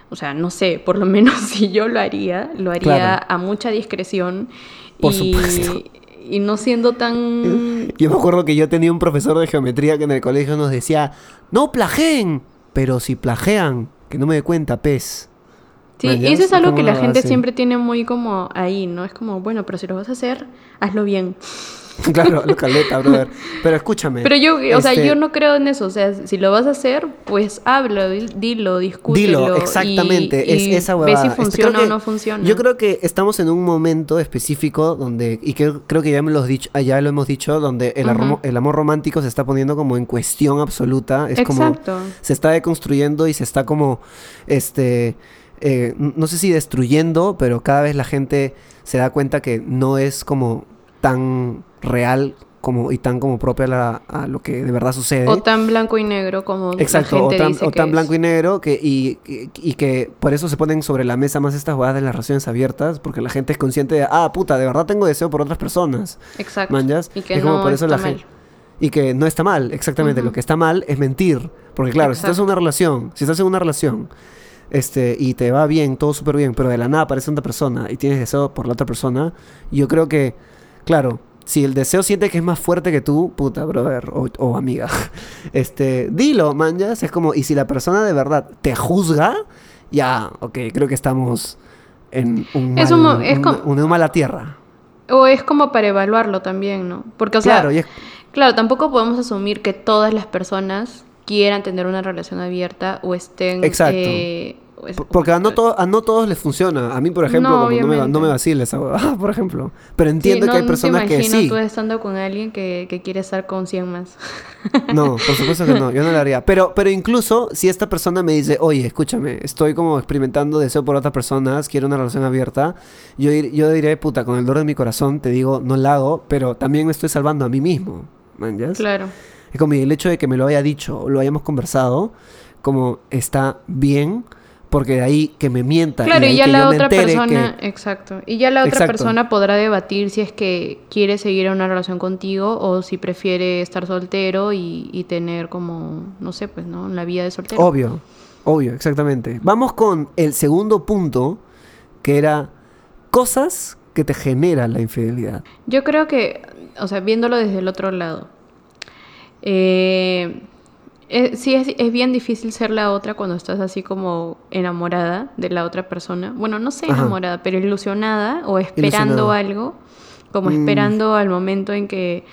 Speaker 2: o sea, no sé, por lo menos si yo lo haría, lo haría
Speaker 1: Claro.
Speaker 2: a mucha discreción
Speaker 1: Por
Speaker 2: y,
Speaker 1: supuesto.
Speaker 2: Y no siendo tan...
Speaker 1: Yo me acuerdo que yo tenía un profesor de geometría que en el colegio nos decía, no plageen, pero si plagean, que no me dé cuenta, pez.
Speaker 2: Sí,
Speaker 1: ¿Me
Speaker 2: y eso es algo que la gente siempre tiene muy como ahí, ¿no? Es como, bueno, pero si lo vas a hacer, hazlo bien.
Speaker 1: claro, lo caleta, brother. Pero escúchame.
Speaker 2: Pero yo, o sea,
Speaker 1: este,
Speaker 2: yo no creo en eso. O sea, si lo vas a hacer, pues habla, di- dilo, discútelo.
Speaker 1: Dilo, exactamente,
Speaker 2: y
Speaker 1: es esa
Speaker 2: Ve si
Speaker 1: Este,
Speaker 2: funciona o no funciona.
Speaker 1: Yo creo que estamos en un momento específico donde, y que creo que ya, me lo, has dicho, ah, ya lo hemos dicho, donde el, armo- el amor romántico se está poniendo como en cuestión absoluta. Es como
Speaker 2: Exacto.
Speaker 1: se está deconstruyendo y se está como, este, eh, no sé si destruyendo, pero cada vez la gente se da cuenta que no es como tan real como y tan como propia a, la- a lo que de verdad sucede.
Speaker 2: O tan blanco y negro como
Speaker 1: Exacto,
Speaker 2: la
Speaker 1: o
Speaker 2: gente
Speaker 1: tan,
Speaker 2: dice
Speaker 1: o
Speaker 2: que
Speaker 1: tan
Speaker 2: es.
Speaker 1: blanco y negro que, y, y- y que por eso se ponen sobre la mesa más estas jugadas de las relaciones abiertas, porque la gente es consciente de, ah, puta, de verdad tengo deseo por otras personas.
Speaker 2: Exacto.
Speaker 1: ¿Manjas?
Speaker 2: Y que
Speaker 1: Es como
Speaker 2: no
Speaker 1: por eso
Speaker 2: está
Speaker 1: la
Speaker 2: mal.
Speaker 1: gen- Y que no está mal, exactamente. Lo que está mal es mentir. Porque claro, si estás en una relación, si estás en una relación, este, y te va bien, todo súper bien, pero de la nada aparece otra persona y tienes deseo por la otra persona, yo creo que, claro, si el deseo siente que es más fuerte que tú, puta, brother, o, o amiga, este, dilo, manjas. Es como, y si la persona de verdad te juzga, ya, ok, creo que estamos en un
Speaker 2: Es
Speaker 1: mal-
Speaker 2: un es
Speaker 1: un- mala tierra.
Speaker 2: O es como para evaluarlo también, ¿no? Porque, o sea,
Speaker 1: claro, es-
Speaker 2: Claro, tampoco podemos asumir que todas las personas quieran tener una relación abierta o estén...
Speaker 1: Exacto.
Speaker 2: eh, es-
Speaker 1: Porque a no, a no todos les funciona. A mí, por ejemplo,
Speaker 2: No,
Speaker 1: como no, me, no me vacila esa huevada, por ejemplo. Pero
Speaker 2: Sí,
Speaker 1: entiendo
Speaker 2: no,
Speaker 1: que hay personas
Speaker 2: te
Speaker 1: que
Speaker 2: imagino
Speaker 1: sí.
Speaker 2: tú estando con alguien que, que quiere estar con 100 más.
Speaker 1: No, por supuesto que no, yo no lo haría. Pero, pero incluso si esta persona me dice, oye, escúchame, estoy como experimentando deseo por otras personas, quiero una relación abierta, yo, dir- yo diré, puta, con el dolor de mi corazón te digo, no la hago, pero también me estoy salvando a mí mismo. ¿Man, yas?
Speaker 2: Claro.
Speaker 1: Es como el hecho de que me lo haya dicho o lo hayamos conversado, como está bien, porque de ahí que me mienta.
Speaker 2: Claro, y
Speaker 1: ahí
Speaker 2: ya la otra persona,
Speaker 1: que-
Speaker 2: exacto. Y ya la otra
Speaker 1: Exacto.
Speaker 2: persona podrá debatir si es que quiere seguir en una relación contigo o si prefiere estar soltero y, y tener como, no sé, pues, ¿no? La vida de soltero.
Speaker 1: Obvio, obvio, exactamente. Vamos con el segundo punto, que era cosas que te generan la infidelidad.
Speaker 2: Yo creo que, o sea, viéndolo desde el otro lado, eh, eh, sí es, es bien difícil ser la otra cuando estás así como enamorada de la otra persona. Bueno, no sé
Speaker 1: Ajá.
Speaker 2: enamorada, pero ilusionada o esperando
Speaker 1: Ilusionada.
Speaker 2: algo, como
Speaker 1: Mm.
Speaker 2: esperando al momento en que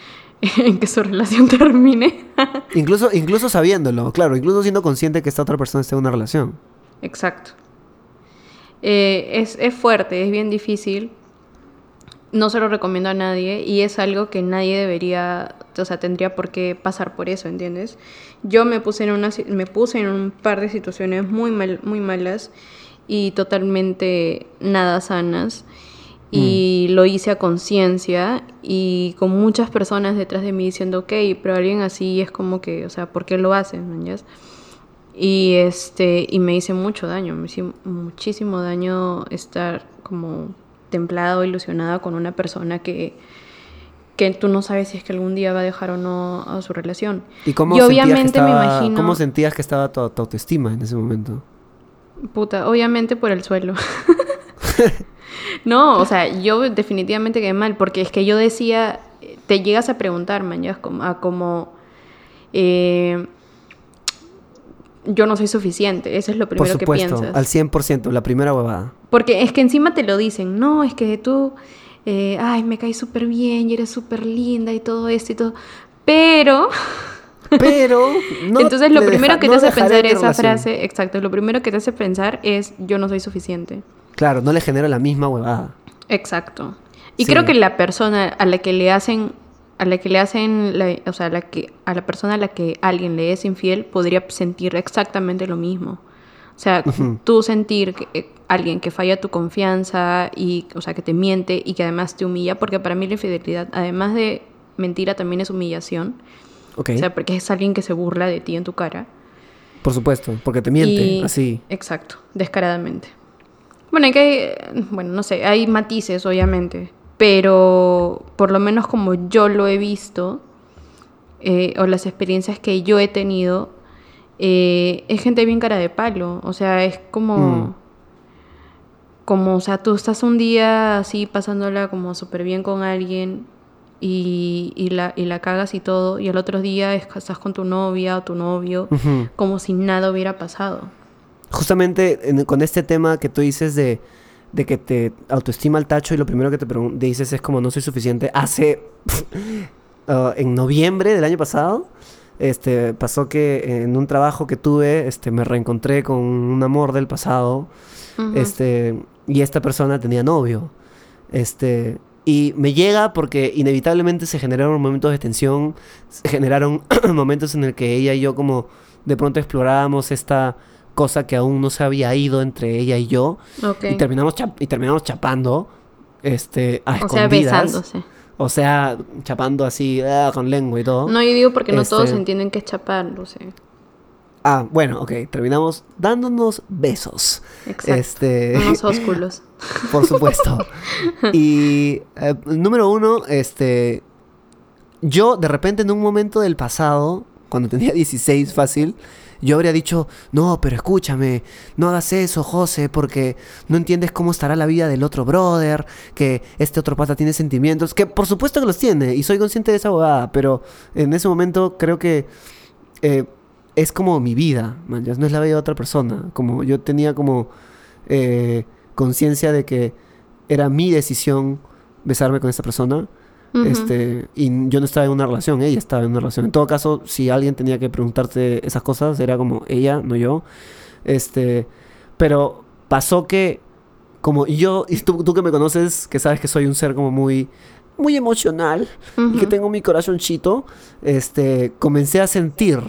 Speaker 2: en que su relación termine.
Speaker 1: incluso, incluso sabiéndolo, claro, incluso siendo consciente que esta otra persona está en una relación.
Speaker 2: Exacto. Eh, es, es fuerte, es bien difícil. No se lo recomiendo a nadie y es algo que nadie debería, o sea, tendría por qué pasar por eso, ¿entiendes? Yo me puse en, una, me puse en un par de situaciones muy, mal, muy malas y totalmente nada sanas y mm. lo hice a conciencia y con muchas personas detrás de mí diciendo, ok, pero alguien así es como que, o sea, ¿por qué lo hacen? Y, este, y me hice mucho daño, me hizo muchísimo daño estar como templado, ilusionada con una persona que, que tú no sabes si es que algún día va a dejar o no a su relación.
Speaker 1: ¿Y cómo, obviamente me imagino... ¿Cómo sentías que estaba tu, tu autoestima en ese momento?
Speaker 2: Puta, obviamente por el suelo. no, o sea, yo definitivamente quedé mal, porque es que yo decía, te llegas a preguntar, mañana, a como, eh, yo no soy suficiente, eso es lo primero que piensas.
Speaker 1: Al 100%, la primera huevada.
Speaker 2: Porque es que encima te lo dicen, no, es que tú, eh, ay, me caes súper bien y eres súper linda y todo esto y todo, pero...
Speaker 1: Pero
Speaker 2: no Entonces lo primero que te hace pensar esa frase, exacto, lo primero que te hace pensar es yo no soy suficiente.
Speaker 1: Claro, no le genera la misma huevada.
Speaker 2: Exacto. Y creo que la persona a la que le hacen a la que le hacen, o sea, a la que a la persona a la que alguien le es infiel podría sentir exactamente lo mismo. O sea, tú sentir que eh, alguien que falla tu confianza y, o sea, que te miente y que además te humilla, porque para mí la infidelidad, además de mentira, también es humillación. O sea, porque es alguien que se burla de ti en tu cara.
Speaker 1: Por supuesto, porque te miente, así.
Speaker 2: Exacto, descaradamente. Bueno, hay que, bueno, no sé, hay matices, obviamente, pero por lo menos como yo lo he visto, eh, o las experiencias que yo he tenido, eh, es gente bien cara de palo, o sea, es como... Mm. Como, o sea, tú estás un día así pasándola como súper bien con alguien y, y, la, y la cagas y todo, y el otro día estás con tu novia o tu novio, como si nada hubiera pasado.
Speaker 1: Justamente con este tema que tú dices de, de que te autoestima el tacho y lo primero que te dices es como no soy suficiente, hace uh, en noviembre del año pasado, este, pasó que en un trabajo que tuve, este, me reencontré con un amor del pasado, este, y esta persona tenía novio, este, y me llega porque inevitablemente se generaron momentos de tensión, se generaron momentos en el que ella y yo como de pronto explorábamos esta cosa que aún no se había ido entre ella y yo. Y terminamos y terminamos chapando este a o sea, besándose. O sea, chapando así ah, con lengua y todo.
Speaker 2: No, yo digo porque no todos este entienden que es chapar, no sé.
Speaker 1: Ah, bueno, ok. Terminamos dándonos besos.
Speaker 2: Exacto. Este... Unos ósculos.
Speaker 1: Por supuesto. y eh, número uno, este... Yo, de repente, en un momento del pasado, cuando tenía 16 fácil, yo habría dicho, no, pero escúchame, no hagas eso, José, porque no entiendes cómo estará la vida del otro brother, que este otro pata tiene sentimientos, que por supuesto que los tiene, y soy consciente de esa abogada, pero en ese momento creo que eh, es como mi vida, man, no es la vida de otra persona. Como yo tenía como eh, conciencia de que era mi decisión besarme con esta persona. Este, y yo no estaba en una relación, ella estaba en una relación. En todo caso, si alguien tenía que preguntarte esas cosas, era como ella, no yo. Este, pero pasó que, como yo, y tú, tú que me conoces, que sabes que soy un ser como muy, muy emocional y que tengo mi corazoncito, este, comencé a sentir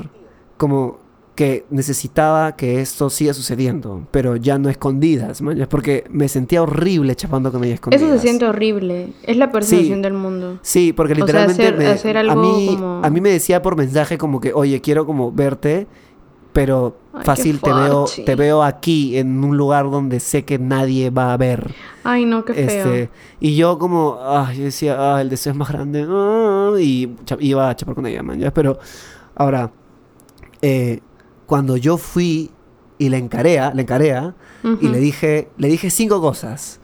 Speaker 1: como que necesitaba que esto siga sucediendo, pero ya no escondidas, man, porque me sentía horrible chapando con ella escondidas.
Speaker 2: Eso se siente horrible, es la percepción del mundo.
Speaker 1: Sí, porque literalmente a, mí, a mí me decía por mensaje como que, oye, quiero como verte, pero fácil te veo, te veo aquí en un lugar donde sé que nadie va a ver.
Speaker 2: Ay, no, qué feo. Este,
Speaker 1: y yo como, ay, yo decía, ah, el deseo es más grande, ah", y iba a chapar con ella, man, pero ahora eh, cuando yo fui y le encaré, le encaré y le dije, le dije cinco cosas.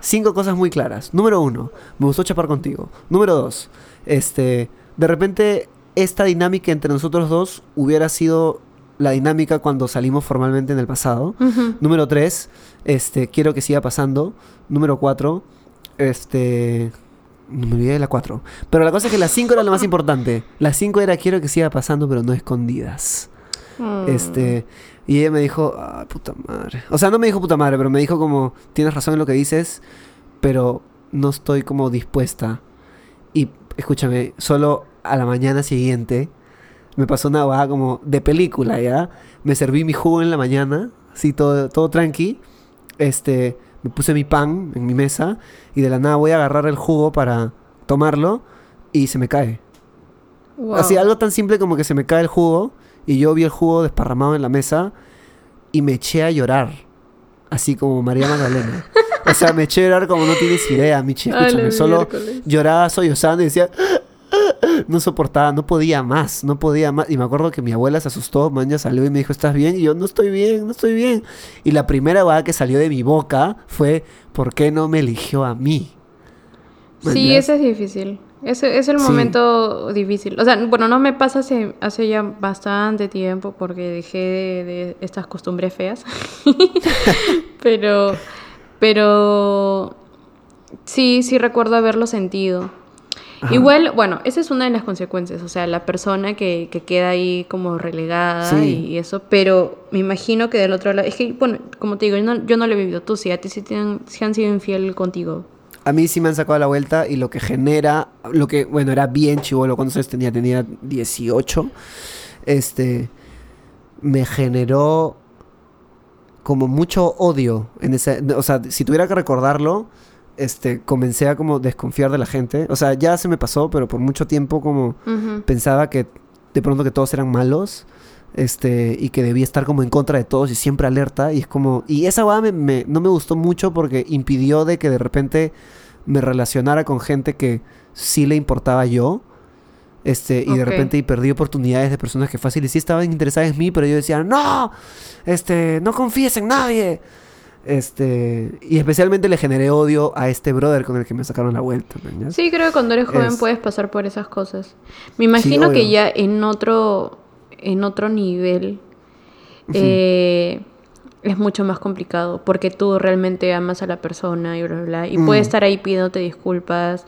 Speaker 1: Cinco cosas muy claras. Número uno, me gustó chapar contigo. Número dos, este, de repente esta dinámica entre nosotros dos hubiera sido la dinámica cuando salimos formalmente en el pasado. Número tres, este, quiero que siga pasando. Número cuatro, este, No me olvidé de la 4. Pero la cosa es que la 5 era lo más importante. La 5 era quiero que siga pasando, pero no escondidas.
Speaker 2: Mm.
Speaker 1: Este. Y ella me dijo, ah, puta madre. O sea, no me dijo puta madre, pero me dijo como, tienes razón en lo que dices, pero no estoy como dispuesta. Y escúchame, solo a la mañana siguiente me pasó una vaga como de película, ¿ya? Me serví mi jugo en la mañana, así todo, todo tranqui. Este, me puse mi pan en mi mesa y de la nada voy a agarrar el jugo para tomarlo y se me cae.
Speaker 2: Wow.
Speaker 1: Así, algo tan simple como que se me cae el jugo y yo vi el jugo desparramado en la mesa y me eché a llorar. Así como María Magdalena. o sea, me eché a llorar como no tienes idea, Michi. Escúchame, solo
Speaker 2: miércoles.
Speaker 1: lloraba sollozando y decía... No soportaba, no podía más, no podía más. Y me acuerdo que mi abuela se asustó, mañana salió y me dijo, ¿estás bien? Y yo, no estoy bien, no estoy bien. Y la primera vaga que salió de mi boca fue, ¿por qué no me eligió a mí?
Speaker 2: Sí, ese es difícil. Ese es el
Speaker 1: Sí.
Speaker 2: momento difícil. O sea, bueno, no me pasa hace, hace ya bastante tiempo porque dejé de, de estas costumbres feas. pero, pero sí, sí recuerdo haberlo sentido.
Speaker 1: Ajá.
Speaker 2: Igual, bueno, esa es una de las consecuencias, o sea, la persona que, que queda ahí como relegada
Speaker 1: Sí.
Speaker 2: y eso, pero me imagino que del otro lado, es que, bueno, como te digo, yo no, yo no lo he vivido, tú sí, a ti sí, te han, sí han sido infiel contigo.
Speaker 1: A mí sí me han sacado la vuelta y lo que genera, lo que, bueno, era bien chivolo, ¿cuántos años tenía? Tenía 18. Este, me generó como mucho odio en ese, o sea, si tuviera que recordarlo, este, comencé a como desconfiar de la gente. O sea, ya se me pasó, pero por mucho tiempo como pensaba que de pronto que todos eran malos. Este, y que debía estar como en contra de todos y siempre alerta. Y es como. Y esa me, me- no me gustó mucho porque impidió de que de repente me relacionara con gente que sí le importaba yo. Este, y de repente y perdí oportunidades de personas que fácil y sí estaban interesadas en mí, pero yo decía, no, este, no confíes en nadie. Este, y especialmente le generé odio a este brother con el que me sacaron la vuelta. ¿me
Speaker 2: Sí, creo que cuando eres joven
Speaker 1: Es-
Speaker 2: puedes pasar por esas cosas. Me imagino que ya en otro, en otro nivel eh, es mucho más complicado porque tú realmente amas a la persona y bla, bla, bla. Y puede
Speaker 1: Mm.
Speaker 2: estar ahí pidiéndote disculpas.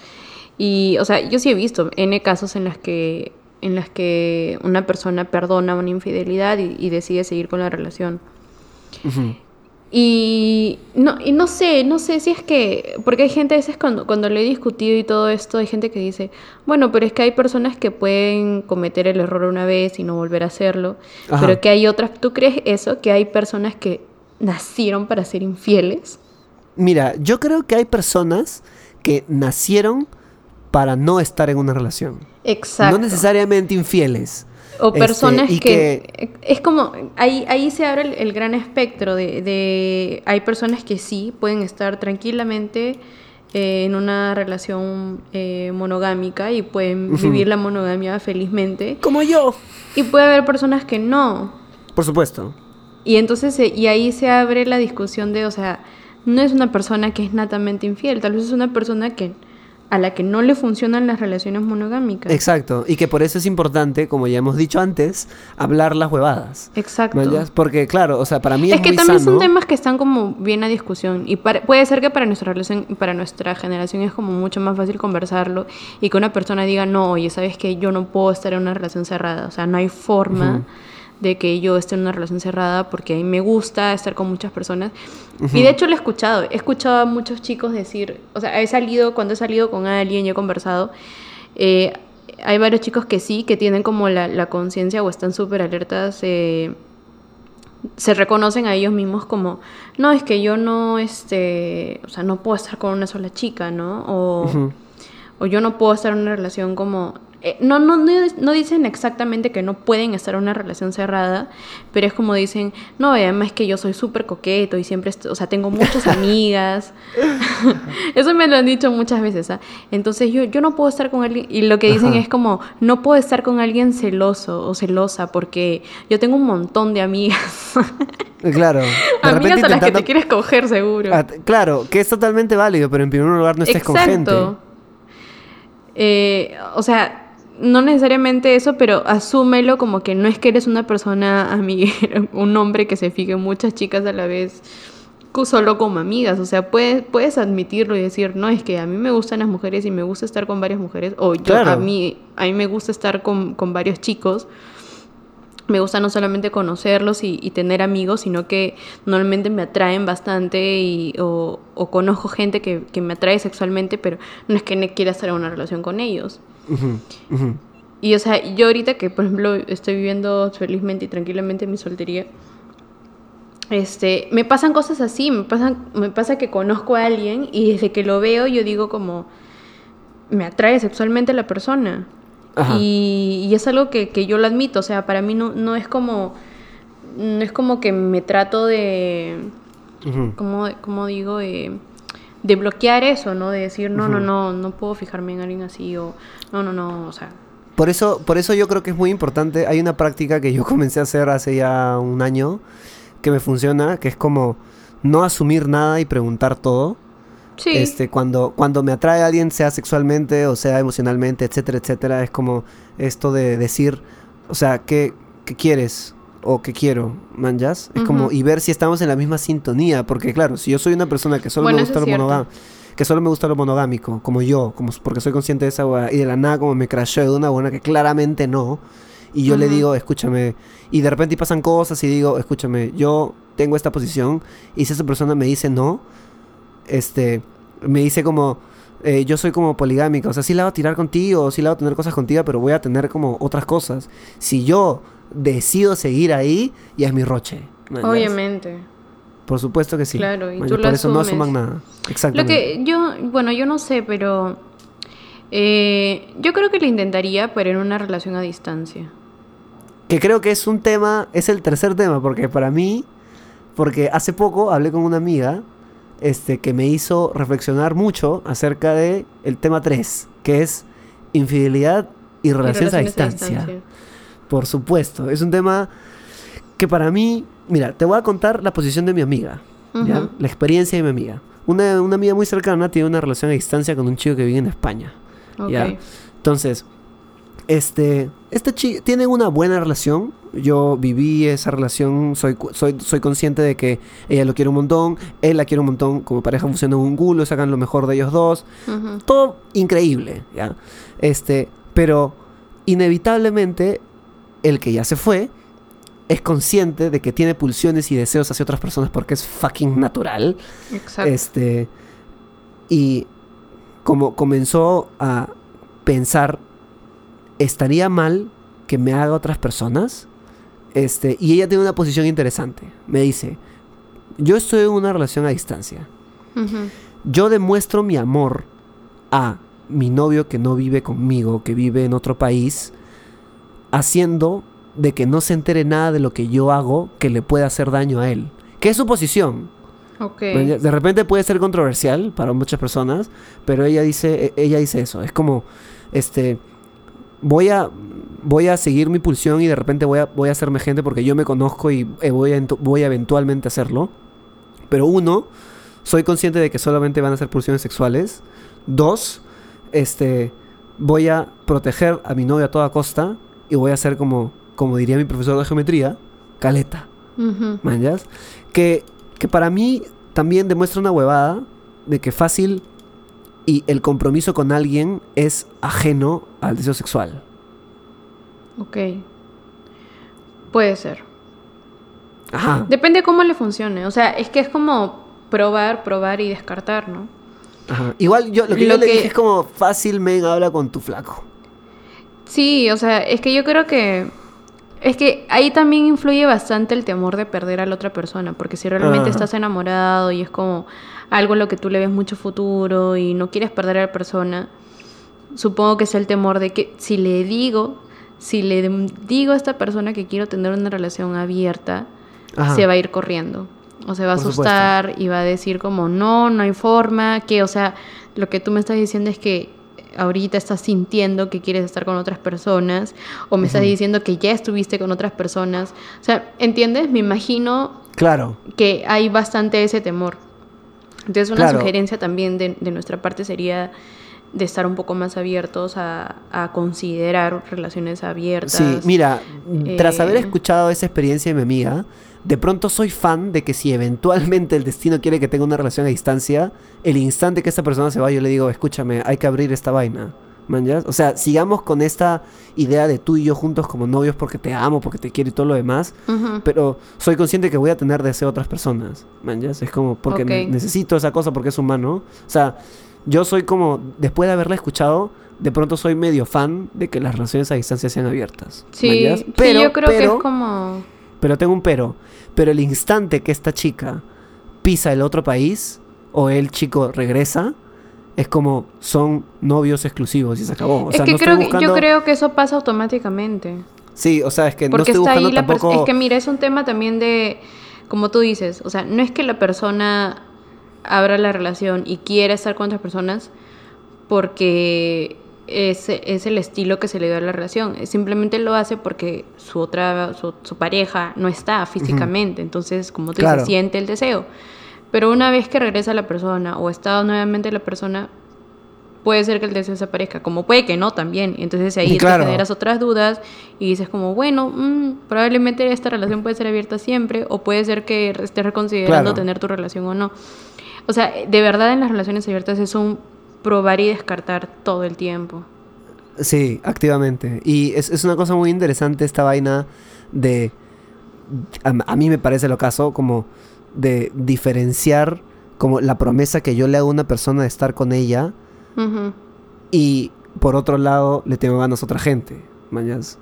Speaker 2: Y, o sea, yo sí he visto N casos en las que, en las que una persona perdona una infidelidad y, y decide seguir con la relación. Y no, y no sé, no sé si es que, porque hay gente a veces cuando, cuando le he discutido y todo esto, hay gente que dice, bueno, pero es que hay personas que pueden cometer el error una vez y no volver a hacerlo,
Speaker 1: Ajá.
Speaker 2: pero que hay otras, ¿tú crees eso? Que hay personas que nacieron para ser infieles?
Speaker 1: Mira, yo creo que hay personas que nacieron para no estar en una relación.
Speaker 2: Exacto.
Speaker 1: No necesariamente infieles.
Speaker 2: O
Speaker 1: Este,
Speaker 2: personas que, Es como... Ahí, ahí se abre el, el gran espectro de, de... Hay personas que sí pueden estar tranquilamente eh, en una relación eh, monogámica y pueden vivir la monogamia felizmente.
Speaker 1: Como yo.
Speaker 2: Y puede haber personas que no.
Speaker 1: Por supuesto.
Speaker 2: Y entonces... eh, Y ahí se abre la discusión de, o sea... No es una persona que es natamente infiel, tal vez es una persona que a la que no le funcionan las relaciones monogámicas.
Speaker 1: Exacto. Y que por eso es importante, como ya hemos dicho antes, hablar las huevadas.
Speaker 2: Exacto.
Speaker 1: Porque, claro, o sea, para mí es,
Speaker 2: Es que
Speaker 1: muy
Speaker 2: también
Speaker 1: sano.
Speaker 2: son temas que están como bien a discusión y para- puede ser que para nuestra relación, para nuestra generación es como mucho más fácil conversarlo y que una persona diga no, oye, sabes que yo no puedo estar en una relación cerrada, o sea, no hay forma de que yo esté en una relación cerrada porque a mí me gusta estar con muchas personas y de hecho lo he escuchado, he escuchado a muchos chicos decir, o sea, he salido cuando he salido con alguien y he conversado. eh, hay varios chicos que sí, que tienen como la, la conciencia o están súper alertas eh, se reconocen a ellos mismos como, no, es que yo no, este, o sea, no puedo estar con una sola chica, ¿no? O, o yo no puedo estar en una relación como... eh, no, no, no, dicen exactamente que no pueden estar en una relación cerrada, pero es como dicen, no, además es que yo soy súper coqueto y siempre, o sea, tengo muchas amigas. Eso me lo han dicho muchas veces, ¿ah? Entonces yo, yo no puedo estar con alguien, y lo que dicen
Speaker 1: Ajá.
Speaker 2: es como, no puedo estar con alguien celoso o celosa porque yo tengo un montón de amigas.
Speaker 1: Eh, Claro. De
Speaker 2: amigas
Speaker 1: repente
Speaker 2: a las que te quieres coger seguro.
Speaker 1: Ah, claro, que es totalmente válido, pero en primer lugar no estés con gente.
Speaker 2: Eh, o sea, no necesariamente eso, pero asúmelo como que no es que eres una persona amiguera, un hombre que se fije en muchas chicas a la vez solo como amigas, o sea, puedes, puedes admitirlo y decir, no, es que a mí me gustan las mujeres y me gusta estar con varias mujeres, o yo,
Speaker 1: Claro.
Speaker 2: a, mí, a mí me gusta estar con, con varios chicos, me gusta no solamente conocerlos y, y tener amigos, sino que normalmente me atraen bastante y, o, o conozco gente que, que me atrae sexualmente, pero no es que quiera estar en una relación con ellos. Y o sea, yo ahorita que por ejemplo estoy viviendo felizmente y tranquilamente mi soltería, este, me pasan cosas así, me pasan, me pasa que conozco a alguien y desde que lo veo yo digo como me atrae sexualmente la persona. Y, y es algo que, que yo lo admito, o sea, para mí no, no es como no es como que me trato de
Speaker 1: Ujú.
Speaker 2: como, como digo, de, de bloquear eso, ¿no? De decir, no, no, no, no puedo fijarme en alguien así o no, no, no, o sea,
Speaker 1: Por eso, por eso yo creo que es muy importante. Hay una práctica que yo comencé a hacer hace ya un año que me funciona, que es como no asumir nada y preguntar todo.
Speaker 2: Sí.
Speaker 1: Este, cuando, cuando me atrae a alguien, sea sexualmente o sea emocionalmente, etcétera, etcétera, es como esto de decir, o sea, ¿qué, qué quieres? O qué quiero, manjas. Es como, y ver si estamos en la misma sintonía. Porque claro, si yo soy una persona que solo
Speaker 2: Bueno,
Speaker 1: me gusta lo monogámico, que solo me gusta lo monogámico, como yo, como porque soy consciente de esa hueá, y de la nada como me crasheo de una buena que claramente no. Y yo le digo, escúchame, y de repente pasan cosas y digo, escúchame, yo tengo esta posición, y si esa persona me dice no, este, me dice como, eh, yo soy como poligámica, o sea, sí la voy a tirar contigo, sí la voy a tener cosas contigo, pero voy a tener como otras cosas. Si yo decido seguir ahí, ya es mi roche.
Speaker 2: Obviamente.
Speaker 1: Por supuesto que sí.
Speaker 2: Claro, y tú
Speaker 1: por
Speaker 2: lo
Speaker 1: eso no asuman nada.
Speaker 2: Lo
Speaker 1: Exactamente.
Speaker 2: que yo, bueno, yo no sé, pero eh, yo creo que lo intentaría, pero en una relación a distancia.
Speaker 1: Que creo que es un tema, es el tercer tema, porque para mí, porque hace poco hablé con una amiga este, que me hizo reflexionar mucho acerca de el tema 3, que es infidelidad y
Speaker 2: Y
Speaker 1: relaciones, a, distancia. Por supuesto, es un tema que para mí, mira, te voy a contar la posición de mi amiga, la experiencia de mi amiga. Una, una amiga muy cercana tiene una relación a distancia con un chico que vive en España.
Speaker 2: Ok.
Speaker 1: ¿ya? Entonces, este, este chico tiene una buena relación. Yo viví esa relación, soy, soy, soy consciente de que ella lo quiere un montón, él la quiere un montón, como pareja funcionan un culo, sacan lo mejor de ellos dos.
Speaker 2: Ujú.
Speaker 1: Todo increíble, ¿ya? Este, pero inevitablemente el que ya se fue es consciente de que tiene pulsiones y deseos hacia otras personas porque es fucking natural.
Speaker 2: Exacto.
Speaker 1: Este, y como comenzó a pensar, ¿estaría mal que me haga otras personas? Este, y ella tiene una posición interesante. Me dice, yo estoy en una relación a distancia. Yo demuestro mi amor a mi novio que no vive conmigo, que vive en otro país, haciendo de que no se entere nada de lo que yo hago que le pueda hacer daño a él. Que es su posición.
Speaker 2: Ok.
Speaker 1: De repente puede ser controversial para muchas personas, pero ella dice, e- ella dice eso. Es como, este, voy a, voy a seguir mi pulsión y de repente voy a, voy a hacerme gente porque yo me conozco y eh, voy, a, voy a eventualmente hacerlo. Pero uno, soy consciente de que solamente van a ser pulsiones sexuales. Dos, este, voy a proteger a mi novia a toda costa y voy a hacer como, como diría mi profesor de geometría, caleta.
Speaker 2: Ujú.
Speaker 1: ¿Manjas? Que, que para mí también demuestra una huevada de que fácil y el compromiso con alguien es ajeno al deseo sexual.
Speaker 2: Ok. Puede ser.
Speaker 1: Ajá.
Speaker 2: Depende cómo le funcione. O sea, es que es como probar, probar y descartar, ¿no?
Speaker 1: Ajá. Igual yo lo que
Speaker 2: Lo
Speaker 1: yo le
Speaker 2: que-
Speaker 1: dije es como fácil men habla con tu flaco.
Speaker 2: Sí, o sea, es que yo creo que es que ahí también influye bastante el temor de perder a la otra persona, porque si realmente
Speaker 1: Ajá.
Speaker 2: estás enamorado y es como algo en lo que tú le ves mucho futuro y no quieres perder a la persona, supongo que es el temor de que si le digo, si le digo a esta persona que quiero tener una relación abierta,
Speaker 1: Ajá.
Speaker 2: se va a ir corriendo. O se va a
Speaker 1: Por supuesto.
Speaker 2: asustar y va a decir como, no, no hay forma, que, o sea, lo que tú me estás diciendo es que ahorita estás sintiendo que quieres estar con otras personas, o me estás diciendo que ya estuviste con otras personas. O sea, ¿entiendes? Me imagino
Speaker 1: Claro.
Speaker 2: que hay bastante ese temor. Entonces, una
Speaker 1: Claro.
Speaker 2: sugerencia también de, de nuestra parte sería de estar un poco más abiertos a, a considerar relaciones abiertas.
Speaker 1: Sí, mira, tras haber
Speaker 2: Eh,
Speaker 1: escuchado esa experiencia de mi amiga, de pronto soy fan de que si eventualmente el destino quiere que tenga una relación a distancia, el instante que esa persona se va, yo le digo, escúchame, hay que abrir esta vaina. ¿Man, ya? O sea, sigamos con esta idea de tú y yo juntos como novios porque te amo, porque te quiero y todo lo demás. Pero soy consciente que voy a tener deseo a otras personas. ¿Man, ya? Es como porque ne- necesito esa cosa porque es humano. O sea, yo soy como, después de haberla escuchado, de pronto soy medio fan de que las relaciones a distancia sean abiertas. ¿man,
Speaker 2: Sí, sí, yo creo que es como...
Speaker 1: Pero tengo un pero. Pero el instante que esta chica pisa el otro país o el chico regresa, es como son novios exclusivos y se acabó. O
Speaker 2: es que
Speaker 1: no
Speaker 2: creo que, yo creo que eso pasa automáticamente.
Speaker 1: Sí, o sea, es que no
Speaker 2: Porque
Speaker 1: estoy
Speaker 2: está
Speaker 1: buscando
Speaker 2: ahí la persona.
Speaker 1: tampoco...
Speaker 2: Es que mira, es un tema también de, como tú dices, o sea, no es que la persona abra la relación y quiera estar con otras personas porque es, es el estilo que se le dio a la relación. Simplemente lo hace porque su otra, su, su pareja no está físicamente. Entonces, como tú
Speaker 1: Claro.
Speaker 2: dices, siente el deseo. Pero una vez que regresa la persona o está nuevamente la persona, puede ser que el deseo desaparezca, como puede que no también. Entonces ahí
Speaker 1: Claro.
Speaker 2: te generas otras dudas y dices como, bueno, mm, probablemente esta relación puede ser abierta siempre o puede ser que estés reconsiderando
Speaker 1: Claro.
Speaker 2: tener tu relación o no. O sea, de verdad en las relaciones abiertas es un probar y descartar todo el tiempo.
Speaker 1: Sí, activamente. Y es, es una cosa muy interesante esta vaina de... A, a mí me parece lo caso como de diferenciar como la promesa que yo le hago a una persona de estar con ella y por otro lado le tengo ganas a otra gente, mañas.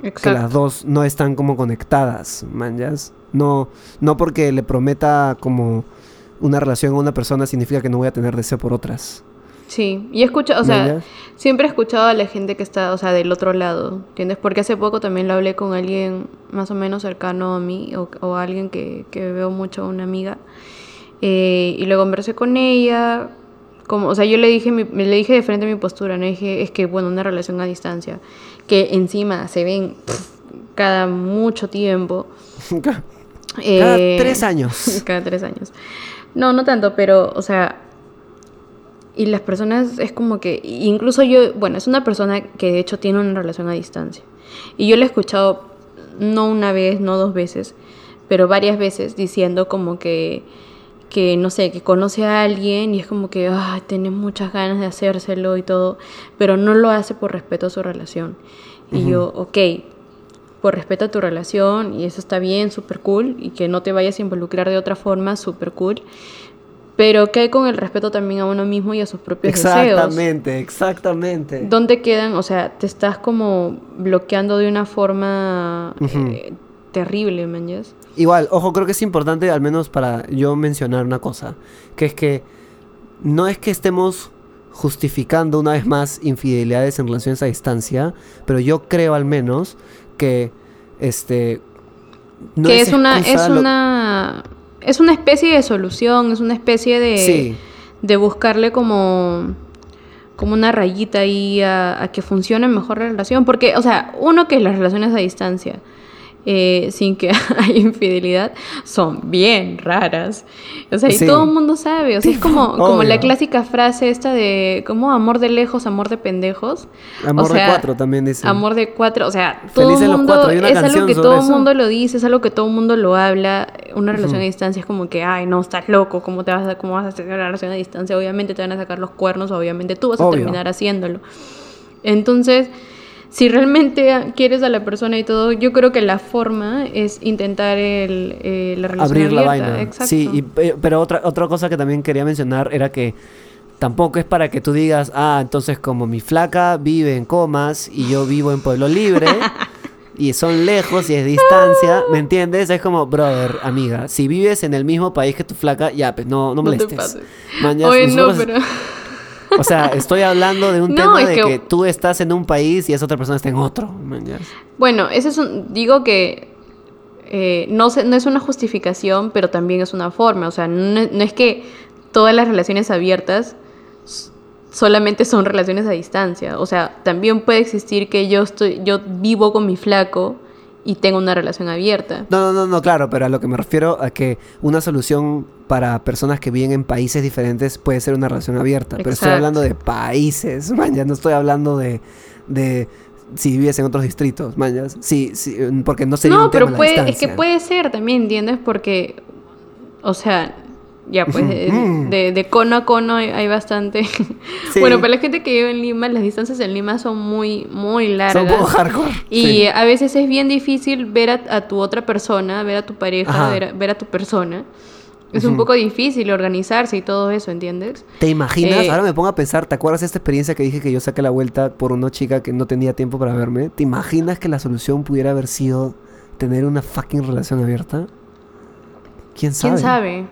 Speaker 1: Que
Speaker 2: Exacto.
Speaker 1: las dos no están como conectadas, mañas. No, no porque le prometa como una relación a una persona significa que no voy a tener deseo por otras.
Speaker 2: Sí, y he escuchado, o sea, siempre he escuchado a la gente que está, o sea, del otro lado, ¿entiendes? Porque hace poco también lo hablé con alguien más o menos cercano a mí, o, o alguien que, que veo mucho, una amiga, eh, y lo conversé con ella, como, o sea, yo le dije, mi- le dije de frente mi postura, no dije, es que, bueno, una relación a distancia, que encima se ven cada mucho tiempo.
Speaker 1: Cada
Speaker 2: eh,
Speaker 1: tres años.
Speaker 2: cada tres años. No, no tanto, pero, o sea, y las personas es como que, incluso yo, bueno, es una persona que de hecho tiene una relación a distancia. Y yo le he escuchado, no una vez, no dos veces, pero varias veces diciendo como que, que no sé, que conoce a alguien y es como que, ah, tiene muchas ganas de hacérselo y todo, pero no lo hace por respeto a su relación. Y yo, ok, por respeto a tu relación y eso está bien, súper cool, y que no te vayas a involucrar de otra forma, súper cool. Pero que hay con el respeto también a uno mismo y a sus propios deseos.
Speaker 1: Exactamente, exactamente.
Speaker 2: ¿Dónde quedan? O sea, te estás como bloqueando de una forma eh, terrible, man. ¿yes?
Speaker 1: Igual, ojo, creo que es importante, al menos para yo mencionar una cosa, que es que no es que estemos justificando una vez más infidelidades en relaciones a distancia, pero yo creo al menos que este no
Speaker 2: que es, una,
Speaker 1: excusa
Speaker 2: es una, es una especie de solución, es una especie de,
Speaker 1: Sí.
Speaker 2: de buscarle como, como una rayita ahí a, a que funcione mejor la relación. Porque, o sea, uno que las relaciones a distancia, eh, sin que haya infidelidad, son bien raras. O sea, y
Speaker 1: Sí.
Speaker 2: todo el mundo sabe. O sea, es como, como la clásica frase esta de, como amor de lejos, amor de pendejos.
Speaker 1: Amor
Speaker 2: O
Speaker 1: de
Speaker 2: sea,
Speaker 1: cuatro también dice.
Speaker 2: Amor de cuatro, o sea, todo el mundo es algo que todo el mundo lo dice, es algo que todo el mundo lo habla. Una relación a distancia es como que, ay, no, estás loco, ¿cómo te vas a, cómo vas a hacer una relación a distancia? Obviamente te van a sacar los cuernos, obviamente tú vas a
Speaker 1: Obvio.
Speaker 2: terminar haciéndolo. Entonces, si realmente quieres a la persona y todo, yo creo que la forma es intentar el, eh, la relación
Speaker 1: abrir la vaina.
Speaker 2: Exacto.
Speaker 1: Sí, y, pe- pero otra, otra cosa que también quería mencionar era que tampoco es para que tú digas, ah, entonces como mi flaca vive en Comas y yo vivo en Pueblo Libre y son lejos y es distancia, ¿me entiendes? Es como, brother, amiga, si vives en el mismo país que tu flaca, ya, pues no, no
Speaker 2: No te
Speaker 1: molestes.
Speaker 2: pases.
Speaker 1: Mañas,
Speaker 2: Oye, no,
Speaker 1: nosotros-
Speaker 2: pero...
Speaker 1: O sea, estoy hablando de un
Speaker 2: No,
Speaker 1: tema de
Speaker 2: que-
Speaker 1: que... tú estás en un país y esa otra persona está en otro.
Speaker 2: Bueno, ese es un, digo que eh, no, se- no es una justificación, pero también es una forma. O sea, no, no es que todas las relaciones abiertas solamente son relaciones a distancia. O sea, también puede existir que yo estoy, yo vivo con mi flaco y tengo una relación abierta.
Speaker 1: No, no, no, no, claro, pero a lo que me refiero a que una solución para personas que viven en países diferentes puede ser una relación abierta. Pero estoy hablando de países, man, ya no estoy hablando de, de si vives en otros distritos, ya. Sí, sí, porque no sería
Speaker 2: No,
Speaker 1: un tema
Speaker 2: pero
Speaker 1: la
Speaker 2: puede, es que puede ser también, ¿entiendes? Porque, o sea, ya pues de,
Speaker 1: Ujú.
Speaker 2: de- de cono a cono hay, hay bastante.
Speaker 1: Sí.
Speaker 2: Bueno, para la gente que vive en Lima, las distancias en Lima son muy, muy largas.
Speaker 1: Son un hardcore.
Speaker 2: Y
Speaker 1: sí.
Speaker 2: a veces es bien difícil ver a, a tu otra persona, ver a tu pareja, ver a, ver a tu persona. Es un
Speaker 1: Ujú.
Speaker 2: poco difícil organizarse y todo eso, ¿entiendes?
Speaker 1: ¿Te imaginas?
Speaker 2: Eh,
Speaker 1: Ahora me pongo a pensar, ¿te acuerdas de esta experiencia que dije que yo saqué la vuelta por una chica que no tenía tiempo para verme? ¿Te imaginas que la solución pudiera haber sido tener una fucking relación abierta? ¿Quién sabe?
Speaker 2: ¿Quién sabe?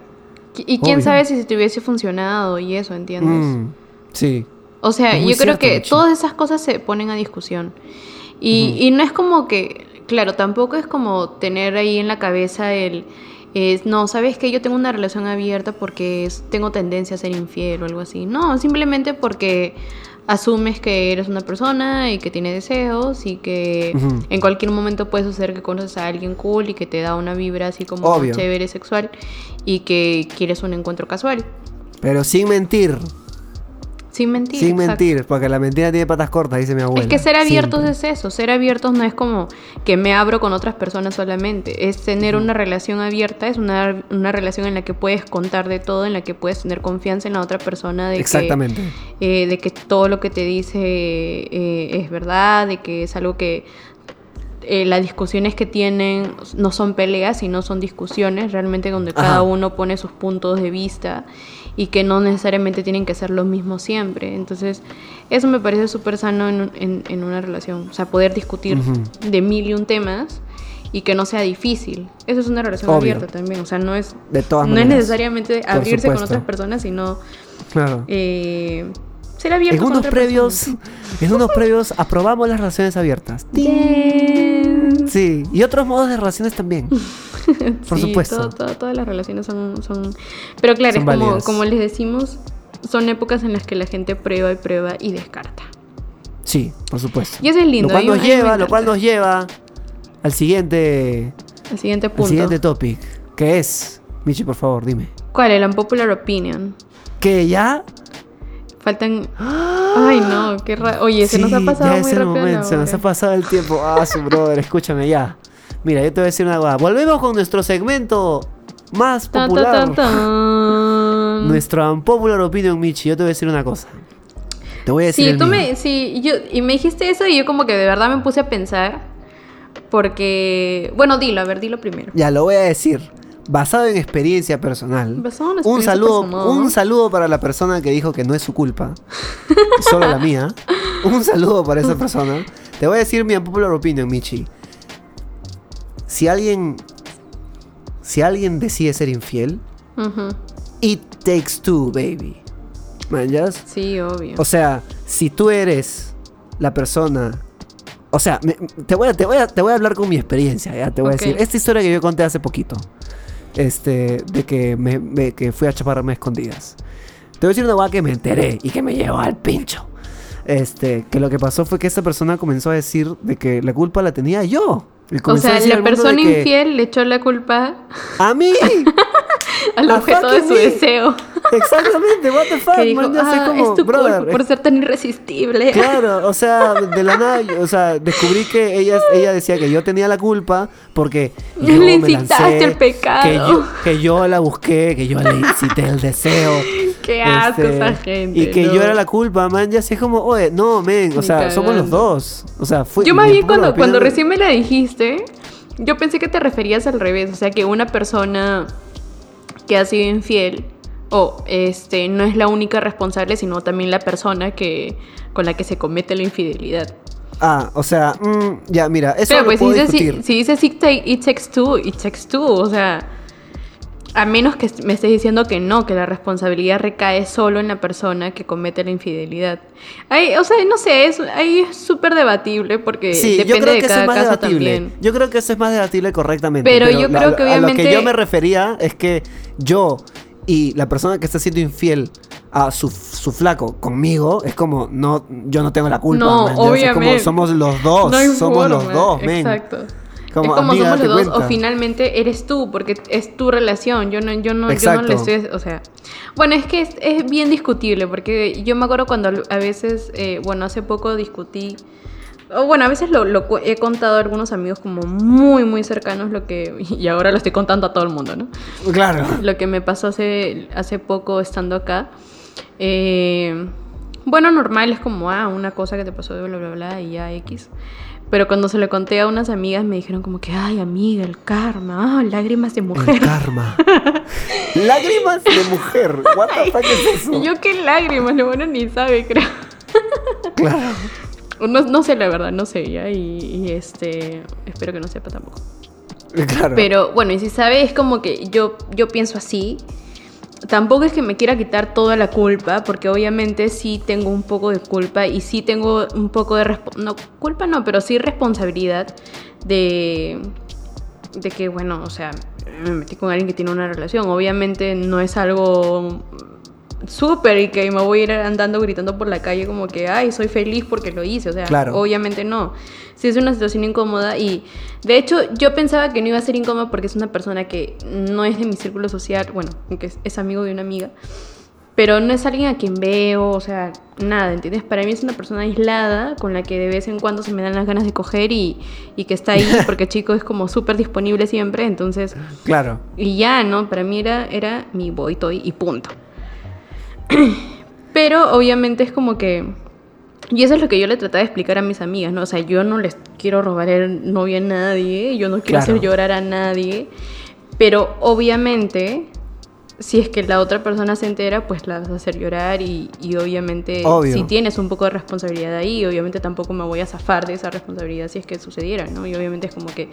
Speaker 2: Y quién
Speaker 1: Obvio.
Speaker 2: sabe si te hubiese funcionado y eso, ¿entiendes?
Speaker 1: Mm, sí.
Speaker 2: O sea, yo creo que todas esas cosas se ponen a discusión. Y, y no es como que, claro, tampoco es como tener ahí en la cabeza el, es, no, sabes que yo tengo una relación abierta porque es- tengo tendencia a ser infiel o algo así. No, simplemente porque asumes que eres una persona y que tiene deseos y que en cualquier momento puede suceder que conoces a alguien cool y que te da una vibra así como
Speaker 1: Obvio.
Speaker 2: chévere sexual y que quieres un encuentro casual.
Speaker 1: Pero sin mentir.
Speaker 2: Sin mentir.
Speaker 1: sin
Speaker 2: exacto.
Speaker 1: mentir. Porque la mentira tiene patas cortas, dice mi abuela.
Speaker 2: Es que ser abiertos
Speaker 1: Siempre.
Speaker 2: es eso, ser abiertos no es como que me abro con otras personas solamente, es tener una relación abierta, es una, una relación en la que puedes contar de todo, en la que puedes tener confianza en la otra persona, de,
Speaker 1: Exactamente.
Speaker 2: Que, eh, de que todo lo que te dice eh, es verdad, de que es algo que eh, las discusiones que tienen no son peleas, sino son discusiones realmente donde
Speaker 1: Ajá.
Speaker 2: cada uno pone sus puntos de vista y que no necesariamente tienen que ser los mismos siempre. Entonces, eso me parece súper sano en, en- en una relación. O sea, poder discutir
Speaker 1: Ujú.
Speaker 2: de mil y un temas y que no sea difícil. Eso es una relación
Speaker 1: Obvio.
Speaker 2: abierta también. O sea, no es,
Speaker 1: De todas
Speaker 2: no
Speaker 1: maneras.
Speaker 2: es necesariamente abrirse con otras personas, sino
Speaker 1: Claro.
Speaker 2: eh, ser abierto
Speaker 1: en unos previos, en unos previos aprobamos las relaciones abiertas.
Speaker 2: Bien.
Speaker 1: Sí, y otros modos de relaciones también. Por
Speaker 2: Sí,
Speaker 1: supuesto.
Speaker 2: todo- todo- todas las relaciones son, son... Pero claro,
Speaker 1: Son
Speaker 2: es como, como les decimos, son épocas en las que la gente prueba y prueba y descarta.
Speaker 1: Sí, por supuesto.
Speaker 2: Y eso es lindo.
Speaker 1: Lo cual nos lleva, lo cual nos lleva al siguiente,
Speaker 2: El siguiente
Speaker 1: al
Speaker 2: punto.
Speaker 1: siguiente topic, que es, Michi, por favor, dime.
Speaker 2: ¿Cuál? El unpopular opinion.
Speaker 1: Que ya
Speaker 2: Faltan... Ay, no, qué raro. Oye, se nos ha pasado
Speaker 1: ya
Speaker 2: muy
Speaker 1: es el
Speaker 2: rápido
Speaker 1: momento, se nos ha pasado el tiempo. Ah, su brother, escúchame ya. Mira, yo te voy a decir una cosa. Volvemos con nuestro segmento más popular.
Speaker 2: tan, tan.
Speaker 1: Nuestro unpopular opinion, Michi. Yo te voy a decir una cosa. Te voy a decir
Speaker 2: Sí, tú me, sí, yo, y me dijiste eso y yo como que de verdad me puse a pensar. Porque, bueno, dilo, a ver, dilo primero.
Speaker 1: Ya lo voy a decir. Basado en experiencia personal.
Speaker 2: Basado en
Speaker 1: un saludo,
Speaker 2: personal.
Speaker 1: un saludo para la persona que dijo que no es su culpa. solo la mía. Un saludo para esa persona. Te voy a decir mi unpopular opinion, Michi. Si alguien. Si alguien decide ser infiel, it takes two, baby. ¿Manjas?
Speaker 2: Sí, obvio.
Speaker 1: O sea, si tú eres la persona. O sea, me- te, voy a, te, voy a, te voy a hablar con mi experiencia, ¿ya? Te voy a decir. Esta historia que yo conté hace poquito. Este, de que, me, me- que fui a chaparrarme a escondidas. Te voy a decir una guay que me enteré y que me llevó al pincho. Este, que lo que pasó fue que esta persona comenzó a decir de que la culpa la tenía yo.
Speaker 2: O sea, la persona infiel le echó la culpa
Speaker 1: ¡A mí!
Speaker 2: al objeto de su deseo.
Speaker 1: Exactamente, what the fuck,
Speaker 2: que dijo,
Speaker 1: man, ya sé
Speaker 2: ah,
Speaker 1: como,
Speaker 2: es tu
Speaker 1: brother,
Speaker 2: culpa por ser tan irresistible.
Speaker 1: Claro, o sea, de la nada, o sea, descubrí que ella, ella decía que yo tenía la culpa porque yo
Speaker 2: Le
Speaker 1: me
Speaker 2: incitaste
Speaker 1: lancé,
Speaker 2: al pecado.
Speaker 1: Que yo, que yo la busqué, que yo le incité el deseo.
Speaker 2: Qué asco
Speaker 1: este,
Speaker 2: esa gente.
Speaker 1: Y que
Speaker 2: no.
Speaker 1: yo era la culpa, man, ya es como, oye, no, men, o sea, somos los dos. O sea, fue...
Speaker 2: Yo más bien cuando, cuando recién me la dijiste, yo pensé que te referías al revés, o sea que una persona que ha sido infiel o este no es la única responsable, sino también la persona que con la que se comete la infidelidad.
Speaker 1: Ah, o sea, mm, ya, mira, eso
Speaker 2: Pero
Speaker 1: lo
Speaker 2: pues si
Speaker 1: puedo
Speaker 2: dices, si,
Speaker 1: discutir.
Speaker 2: si dices it, take- it takes two, it takes two, o sea, a menos que me estés diciendo que no, que la responsabilidad recae solo en la persona que comete la infidelidad. Ahí, o sea, no sé, es, ahí es súper debatible porque
Speaker 1: Sí,
Speaker 2: depende
Speaker 1: yo creo
Speaker 2: de
Speaker 1: que eso es más
Speaker 2: caso
Speaker 1: debatible.
Speaker 2: también.
Speaker 1: Yo creo que eso es más debatible correctamente.
Speaker 2: Pero yo
Speaker 1: la-
Speaker 2: creo que
Speaker 1: A lo que
Speaker 2: obviamente-
Speaker 1: yo me refería es que yo y la persona que está siendo infiel a su, su flaco conmigo es como no yo no tengo la culpa
Speaker 2: No,
Speaker 1: man, ya, es como
Speaker 2: obviamente.
Speaker 1: somos los dos
Speaker 2: No
Speaker 1: somos los dos men
Speaker 2: Exacto.
Speaker 1: Como,
Speaker 2: es como
Speaker 1: amiga,
Speaker 2: somos los dos, o finalmente eres tú, porque es tu relación. Yo no, yo no, yo no le estoy. O sea. Bueno, es que es, es bien discutible, porque yo me acuerdo cuando a veces, eh, bueno, hace poco discutí. O bueno, a veces lo, lo he contado a algunos amigos como muy, muy cercanos, lo que. Y ahora lo estoy contando a todo el mundo, ¿no?
Speaker 1: Claro.
Speaker 2: lo que me pasó hace, hace poco estando acá. Eh, bueno, normal, es como, ah, una cosa que te pasó de bla, bla, bla, y ya X. Pero cuando se lo conté a unas amigas me dijeron como que, ay, amiga, el karma, ah, lágrimas de
Speaker 1: El
Speaker 2: mujer.
Speaker 1: karma. Lágrimas de mujer. What the fuck es eso?
Speaker 2: Yo qué lágrimas, lo bueno ni sabe, creo.
Speaker 1: Claro.
Speaker 2: No, no sé la verdad, no sé ya, y, y, este, espero que no sepa tampoco.
Speaker 1: Claro.
Speaker 2: Pero bueno, y si sabe, es como que yo, yo pienso así. Tampoco es que me quiera quitar toda la culpa, porque obviamente sí tengo un poco de culpa y sí tengo un poco de... No, culpa no, pero sí responsabilidad de... De que, bueno, o sea, me metí con alguien que tiene una relación. Obviamente no es algo súper y que me voy a ir andando gritando por la calle como que, ay, soy feliz porque lo hice. O sea,
Speaker 1: Claro.
Speaker 2: obviamente no. Sí es una situación incómoda y de hecho yo pensaba que no iba a ser incómoda porque es una persona que no es de mi círculo social, bueno, que es, amigo de una amiga, pero no es alguien a quien veo, o sea, nada, ¿entiendes? Para mí es una persona aislada con la que de vez en cuando se me dan las ganas de coger y, y que está ahí porque chico es como súper disponible siempre, entonces...
Speaker 1: Claro.
Speaker 2: Y ya, ¿no? Para mí era, era mi boy toy y punto. Pero obviamente es como que... Y eso es lo que yo le trataba de explicar a mis amigas, ¿no? O sea, yo no les quiero robar el novio a nadie, yo no quiero
Speaker 1: Claro.
Speaker 2: hacer llorar a nadie, pero obviamente, si es que la otra persona se entera, pues la vas a hacer llorar y, y obviamente
Speaker 1: Obvio.
Speaker 2: si tienes un poco de responsabilidad ahí, obviamente tampoco me voy a zafar de esa responsabilidad si es que sucediera, ¿no? Y obviamente es como que,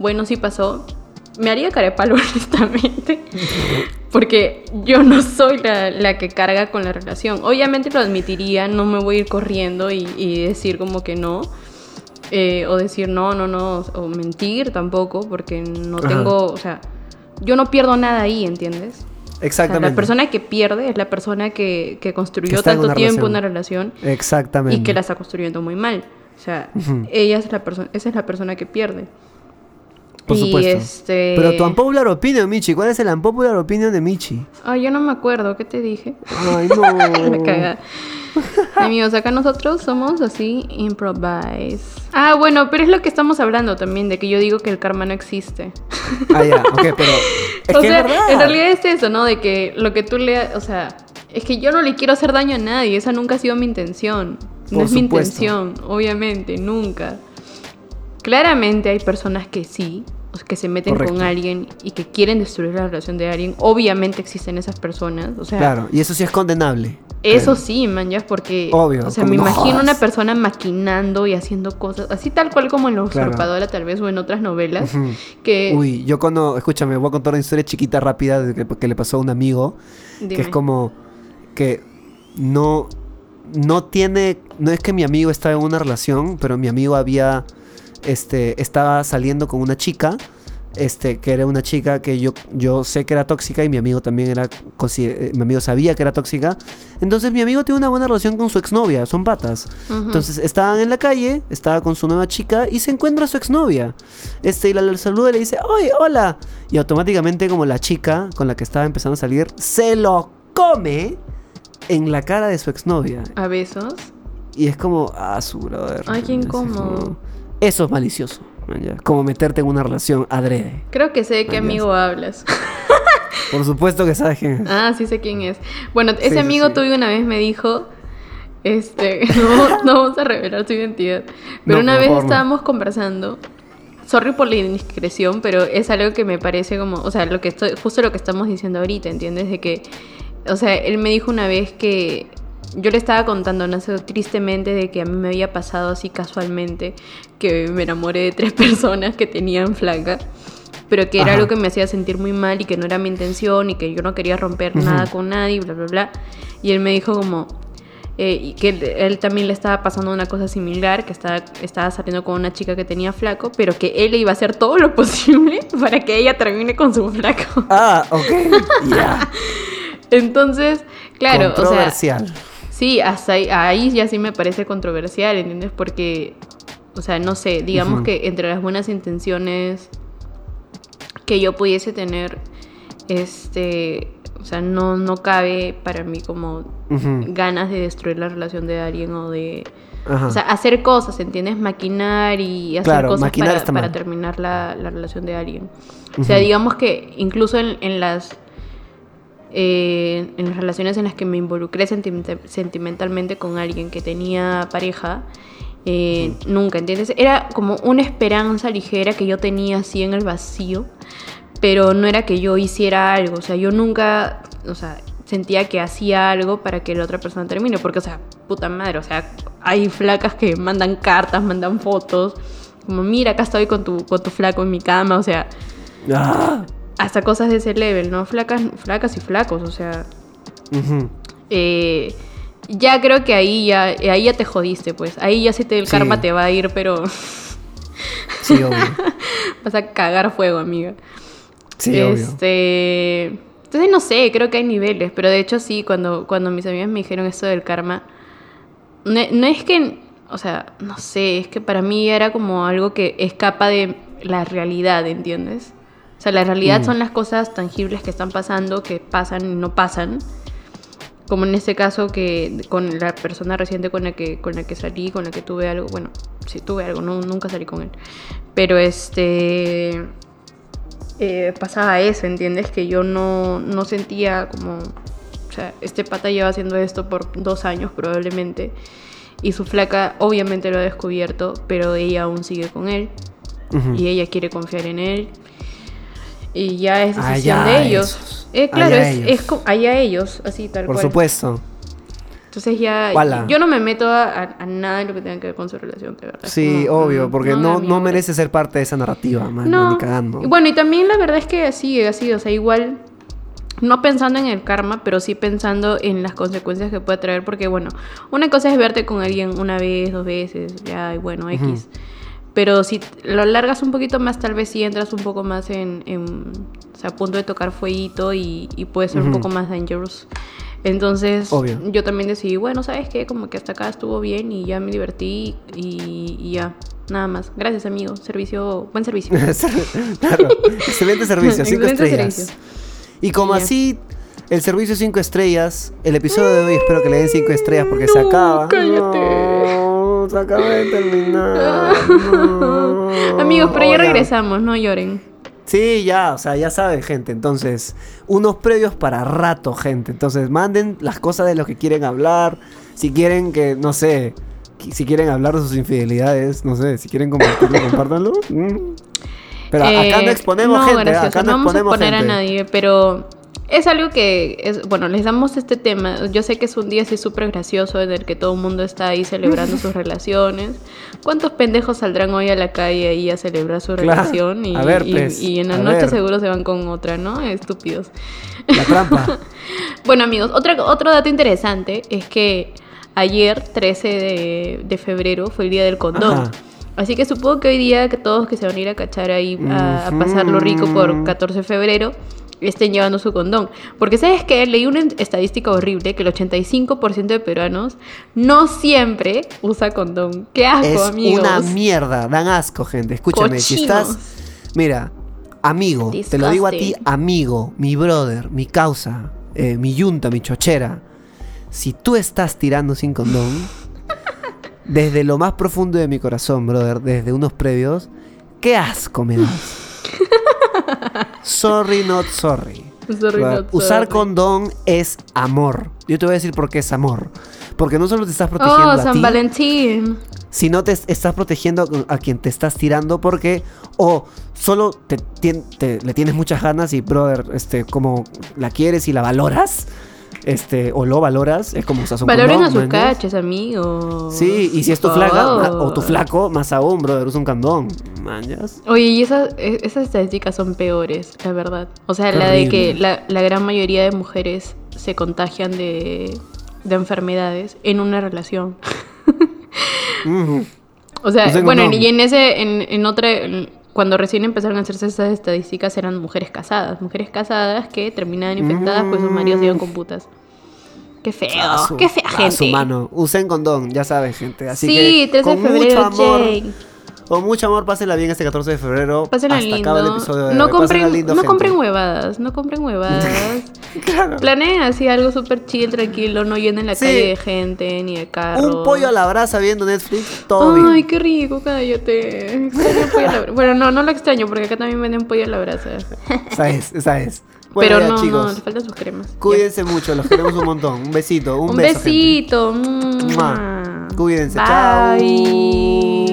Speaker 2: bueno, sí pasó, me haría carepalo honestamente, porque yo no soy la, la que carga con la relación. Obviamente lo admitiría, no me voy a ir corriendo y, y decir como que no. eh, o decir no, no, no, o mentir tampoco, porque no
Speaker 1: Ajá.
Speaker 2: tengo, o sea, yo no pierdo nada ahí, ¿entiendes? O sea,
Speaker 1: Exactamente.
Speaker 2: la persona que pierde es la persona que, que construyó tanto
Speaker 1: una
Speaker 2: tiempo
Speaker 1: relación.
Speaker 2: una relación
Speaker 1: Exactamente.
Speaker 2: y que la está construyendo muy mal. O sea, ella es la persona, esa es la persona que pierde.
Speaker 1: Por
Speaker 2: y
Speaker 1: supuesto.
Speaker 2: este.
Speaker 1: Pero tu unpopular opinion, Michi. ¿Cuál es el unpopular opinion de Michi?
Speaker 2: Ay, yo no me acuerdo, ¿qué te dije?
Speaker 1: Ay, no.
Speaker 2: cagada. Amigos, acá nosotros somos así, improvise. Ah, bueno, pero es lo que estamos hablando también, de que yo digo que el karma no existe.
Speaker 1: ah, ya. Ok, pero... Es
Speaker 2: o
Speaker 1: que
Speaker 2: sea,
Speaker 1: es verdad.
Speaker 2: en realidad es eso, ¿no? De que lo que tú le... O sea, es que yo no le quiero hacer daño a nadie, esa nunca ha sido mi intención. No
Speaker 1: Por
Speaker 2: es mi intención, obviamente, nunca. Claramente hay personas que sí, que se meten
Speaker 1: Correcto.
Speaker 2: con alguien y que quieren destruir la relación de alguien. Obviamente existen esas personas, o sea...
Speaker 1: Claro, y eso sí es condenable.
Speaker 2: Eso
Speaker 1: Creo.
Speaker 2: sí, man, ya porque.
Speaker 1: Obvio,
Speaker 2: O sea, me
Speaker 1: no
Speaker 2: imagino
Speaker 1: jodas.
Speaker 2: una persona maquinando y haciendo cosas, así tal cual como en La
Speaker 1: Claro.
Speaker 2: Usurpadora, tal vez, o en otras novelas. Que.
Speaker 1: Uy, yo cuando, escúchame, voy a contar una historia chiquita, rápida, de que, que le pasó a un amigo, que es como que no, no tiene, no es que mi amigo estaba en una relación, pero mi amigo había, este, estaba saliendo con una chica, este, que era una chica que yo, yo sé que era tóxica y mi amigo también era, eh, mi amigo sabía que era tóxica, entonces mi amigo tiene una buena relación con su exnovia, son patas. Entonces estaban en la calle, estaba con su nueva chica y se encuentra a su exnovia. Este, y la, la saluda y le dice, ¡Oye, hola! Y automáticamente, como la chica con la que estaba empezando a salir, se lo come en la cara de su exnovia.
Speaker 2: A besos.
Speaker 1: Y es como, ah, su brother.
Speaker 2: Ay, qué incómodo.
Speaker 1: Eso es malicioso. Como meterte en una relación adrede.
Speaker 2: Creo que sé de qué amigo hablas.
Speaker 1: Por supuesto que sabes quién es.
Speaker 2: ah, sí sé quién es. Bueno, ese
Speaker 1: sí,
Speaker 2: amigo
Speaker 1: sí.
Speaker 2: tuyo una vez me dijo. Este, no, no vamos a revelar su identidad. Pero
Speaker 1: No,
Speaker 2: una vez
Speaker 1: no.
Speaker 2: estábamos conversando. Sorry por la indiscreción, pero es algo que me parece como, o sea, lo que estoy, justo lo que estamos diciendo ahorita, ¿entiendes? De que, o sea, él me dijo una vez que yo le estaba contando, no sé, tristemente de que a mí me había pasado así casualmente, que me enamoré de tres personas que tenían flaca, pero que era
Speaker 1: Ajá.
Speaker 2: algo que me hacía sentir muy mal y que no era mi intención y que yo no quería romper nada con nadie, bla, bla, bla. Y él me dijo como, eh, y que él, él también le estaba pasando una cosa similar, que estaba, estaba saliendo con una chica que tenía flaco, pero que él iba a hacer todo lo posible para que ella termine con su flaco.
Speaker 1: Ah, ok. Ya.
Speaker 2: Entonces, claro, o sea. Sí, hasta ahí, ahí ya sí me parece controversial, ¿entiendes? Porque, O sea, no sé, digamos que entre las buenas intenciones que yo pudiese tener, este, o sea, no, no cabe para mí como ganas de destruir la relación de alguien o de...
Speaker 1: Ajá.
Speaker 2: O sea, hacer cosas, ¿entiendes? Maquinar y hacer
Speaker 1: Claro,
Speaker 2: cosas para, terminar la, la relación de alguien. O sea, digamos que incluso en, en las eh, en las relaciones en las que me involucré sentimenta- sentimentalmente con alguien que tenía pareja, eh, nunca, ¿entiendes? Era como una esperanza ligera que yo tenía así en el vacío, pero no era que yo hiciera algo, o sea, yo nunca, o sea, sentía que hacía algo para que la otra persona termine, porque, o sea, puta madre, o sea, hay flacas que mandan cartas, mandan fotos, como, mira, acá estoy con tu, con tu flaco en mi cama, o sea,
Speaker 1: Ah.
Speaker 2: Hasta cosas de ese level, ¿no? Flacas, flacas y flacos, o sea, eh, ya creo que ahí ya, ahí ya te jodiste, pues, ahí ya sí te, el
Speaker 1: Sí.
Speaker 2: karma te va a ir, pero
Speaker 1: Sí, obvio.
Speaker 2: vas a cagar fuego, amiga.
Speaker 1: Sí, obvio.
Speaker 2: este, entonces no sé, creo que hay niveles, pero de hecho sí, cuando, cuando mis amigas me dijeron esto del karma, no, no es que, o sea, no sé, es que para mí era como algo que escapa de la realidad, ¿entiendes? O sea, la realidad
Speaker 1: Mm.
Speaker 2: son las cosas tangibles que están pasando, que pasan y no pasan. Como en este caso que con la persona reciente con la que, con la que salí, con la que tuve algo, bueno, sí tuve algo, no, nunca salí con él. Pero este eh, pasaba eso, ¿entiendes? Que yo no, no sentía como, o sea, este pata lleva haciendo esto por dos años probablemente. Y su flaca obviamente lo ha descubierto, pero ella aún sigue con él.
Speaker 1: Ujú.
Speaker 2: Y ella quiere confiar en él. Y ya es
Speaker 1: Allá
Speaker 2: decisión de ellos. Eh, claro,
Speaker 1: Allá
Speaker 2: es,
Speaker 1: ellos.
Speaker 2: es allá ellos, así tal
Speaker 1: Por
Speaker 2: cual.
Speaker 1: supuesto.
Speaker 2: Entonces ya, yo no me meto a, a- a nada en lo que tenga que ver con su relación, de verdad.
Speaker 1: Sí,
Speaker 2: No,
Speaker 1: obvio,
Speaker 2: mm,
Speaker 1: porque no, no merece ser parte de esa narrativa, man,
Speaker 2: No.
Speaker 1: ni cagando.
Speaker 2: Bueno, y también la verdad es que así, así, o sea, igual, no pensando en el karma, pero sí pensando en las consecuencias que puede traer, porque bueno, una cosa es verte con alguien una vez, dos veces, ya, y bueno, X. Pero si lo largas un poquito más, tal vez sí entras un poco más en, en- o sea, a punto de tocar fueguito y, y puede ser un
Speaker 1: Ujú.
Speaker 2: poco más dangerous. Entonces,
Speaker 1: Obvio.
Speaker 2: yo también decidí, bueno, ¿sabes qué? Como que hasta acá estuvo bien y ya me divertí y, y ya, nada más. Gracias, amigo. Servicio, buen servicio.
Speaker 1: claro, excelente servicio, cinco
Speaker 2: Excelente
Speaker 1: estrellas.
Speaker 2: servicio.
Speaker 1: Y como
Speaker 2: Y
Speaker 1: así, el servicio cinco estrellas, el episodio de hoy espero que le den cinco estrellas porque se
Speaker 2: No,
Speaker 1: acaba.
Speaker 2: cállate.
Speaker 1: No, se acaba de terminar. no.
Speaker 2: Amigos, pero ya regresamos, no lloren.
Speaker 1: Sí, ya, o sea, ya saben, gente. Entonces, unos previos para rato, gente. Entonces, manden las cosas de lo que quieren hablar. Si quieren que, no sé, si quieren hablar de sus infidelidades, no sé, si quieren compartirlo, compártanlo. Mm. Pero acá no
Speaker 2: Eh,
Speaker 1: exponemos
Speaker 2: no,
Speaker 1: gente,
Speaker 2: gracioso,
Speaker 1: acá no,
Speaker 2: no vamos a
Speaker 1: exponemos
Speaker 2: exponer
Speaker 1: gente.
Speaker 2: a nadie, pero es algo que es bueno, les damos este tema. Yo sé que es un día así súper gracioso en el que todo el mundo está ahí celebrando sus relaciones. ¿Cuántos pendejos saldrán hoy a la calle ahí a celebrar su
Speaker 1: Claro.
Speaker 2: relación? Y,
Speaker 1: A ver, pues,
Speaker 2: y en la noche
Speaker 1: ver.
Speaker 2: seguro se van con otra, ¿no? Estúpidos.
Speaker 1: La trampa.
Speaker 2: Bueno, amigos, otra, otro dato interesante es que ayer, 13 de, de febrero, fue el día del condón.
Speaker 1: Ajá.
Speaker 2: Así que supongo que hoy día que todos que se van a ir a cachar ahí a, a pasarlo rico por 14 de febrero estén llevando su condón. Porque sabes que leí una estadística horrible que el 85% de peruanos no siempre usa condón. Qué asco,
Speaker 1: es
Speaker 2: amigos.
Speaker 1: una mierda, dan asco, gente. Escúchame, si estás. Mira, amigo, te lo digo a ti, amigo, mi brother, mi causa, eh, mi yunta, mi chochera. Si tú estás tirando sin condón, desde lo más profundo de mi corazón, brother, desde unos previos, qué asco me das. sorry, not sorry.
Speaker 2: Sorry,
Speaker 1: Brother,
Speaker 2: not
Speaker 1: Usar
Speaker 2: sorry.
Speaker 1: condón es amor. Yo te voy a decir por qué es amor. Porque no solo te estás protegiendo
Speaker 2: Oh,
Speaker 1: a
Speaker 2: San
Speaker 1: ti,
Speaker 2: Valentín.
Speaker 1: si no te es- estás protegiendo a- quien te estás tirando porque o solo te- le tienes muchas ganas y brother este como la quieres y la valoras este o lo valoras es como usas un
Speaker 2: Valoren
Speaker 1: condón,
Speaker 2: a sus cachas, amigos.
Speaker 1: sí y si es tu flaca ma- o tu flaco más aún brother usa un condón mañas.
Speaker 2: Oye, y esas, e- esas estadísticas son peores, la verdad. O sea, la de que la, la gran mayoría de mujeres se contagian de, de enfermedades en una relación. O sea,
Speaker 1: Usen
Speaker 2: bueno, y en ese, en, en otra, en- cuando recién empezaron a hacerse esas estadísticas eran mujeres casadas. Mujeres casadas que terminaban infectadas pues sus maridos
Speaker 1: Mm.
Speaker 2: iban con putas. Qué feo,
Speaker 1: Ah, su-
Speaker 2: qué fea
Speaker 1: ah,
Speaker 2: gente.
Speaker 1: su mano. Usen condón, ya saben, gente. Así
Speaker 2: sí,
Speaker 1: que
Speaker 2: 3 de
Speaker 1: con mucho
Speaker 2: febrero,
Speaker 1: amor,
Speaker 2: Jane.
Speaker 1: Con mucho amor, pásenla bien este 14 de febrero.
Speaker 2: Pásenla
Speaker 1: hasta
Speaker 2: lindo.
Speaker 1: acaba el episodio de
Speaker 2: no
Speaker 1: hoy.
Speaker 2: Compren,
Speaker 1: lindo,
Speaker 2: no
Speaker 1: gente.
Speaker 2: compren huevadas, no compren huevadas.
Speaker 1: Claro.
Speaker 2: Planeen así algo súper chill, tranquilo, no llenen la
Speaker 1: Sí.
Speaker 2: calle de gente ni de carros.
Speaker 1: Un pollo a la brasa viendo Netflix, todo
Speaker 2: Ay,
Speaker 1: bien.
Speaker 2: qué rico, cállate. Extraño el pollo a la brasa. Bueno, no, no lo extraño porque acá también venden pollo a la brasa.
Speaker 1: Esa es, esa es. Bueno,
Speaker 2: Pero
Speaker 1: ya,
Speaker 2: no,
Speaker 1: chicos.
Speaker 2: no, le faltan sus cremas.
Speaker 1: Cuídense mucho, los queremos un montón. Un besito, un,
Speaker 2: Un
Speaker 1: beso,
Speaker 2: besito. Mua.
Speaker 1: Cuídense,
Speaker 2: Bye.
Speaker 1: chao.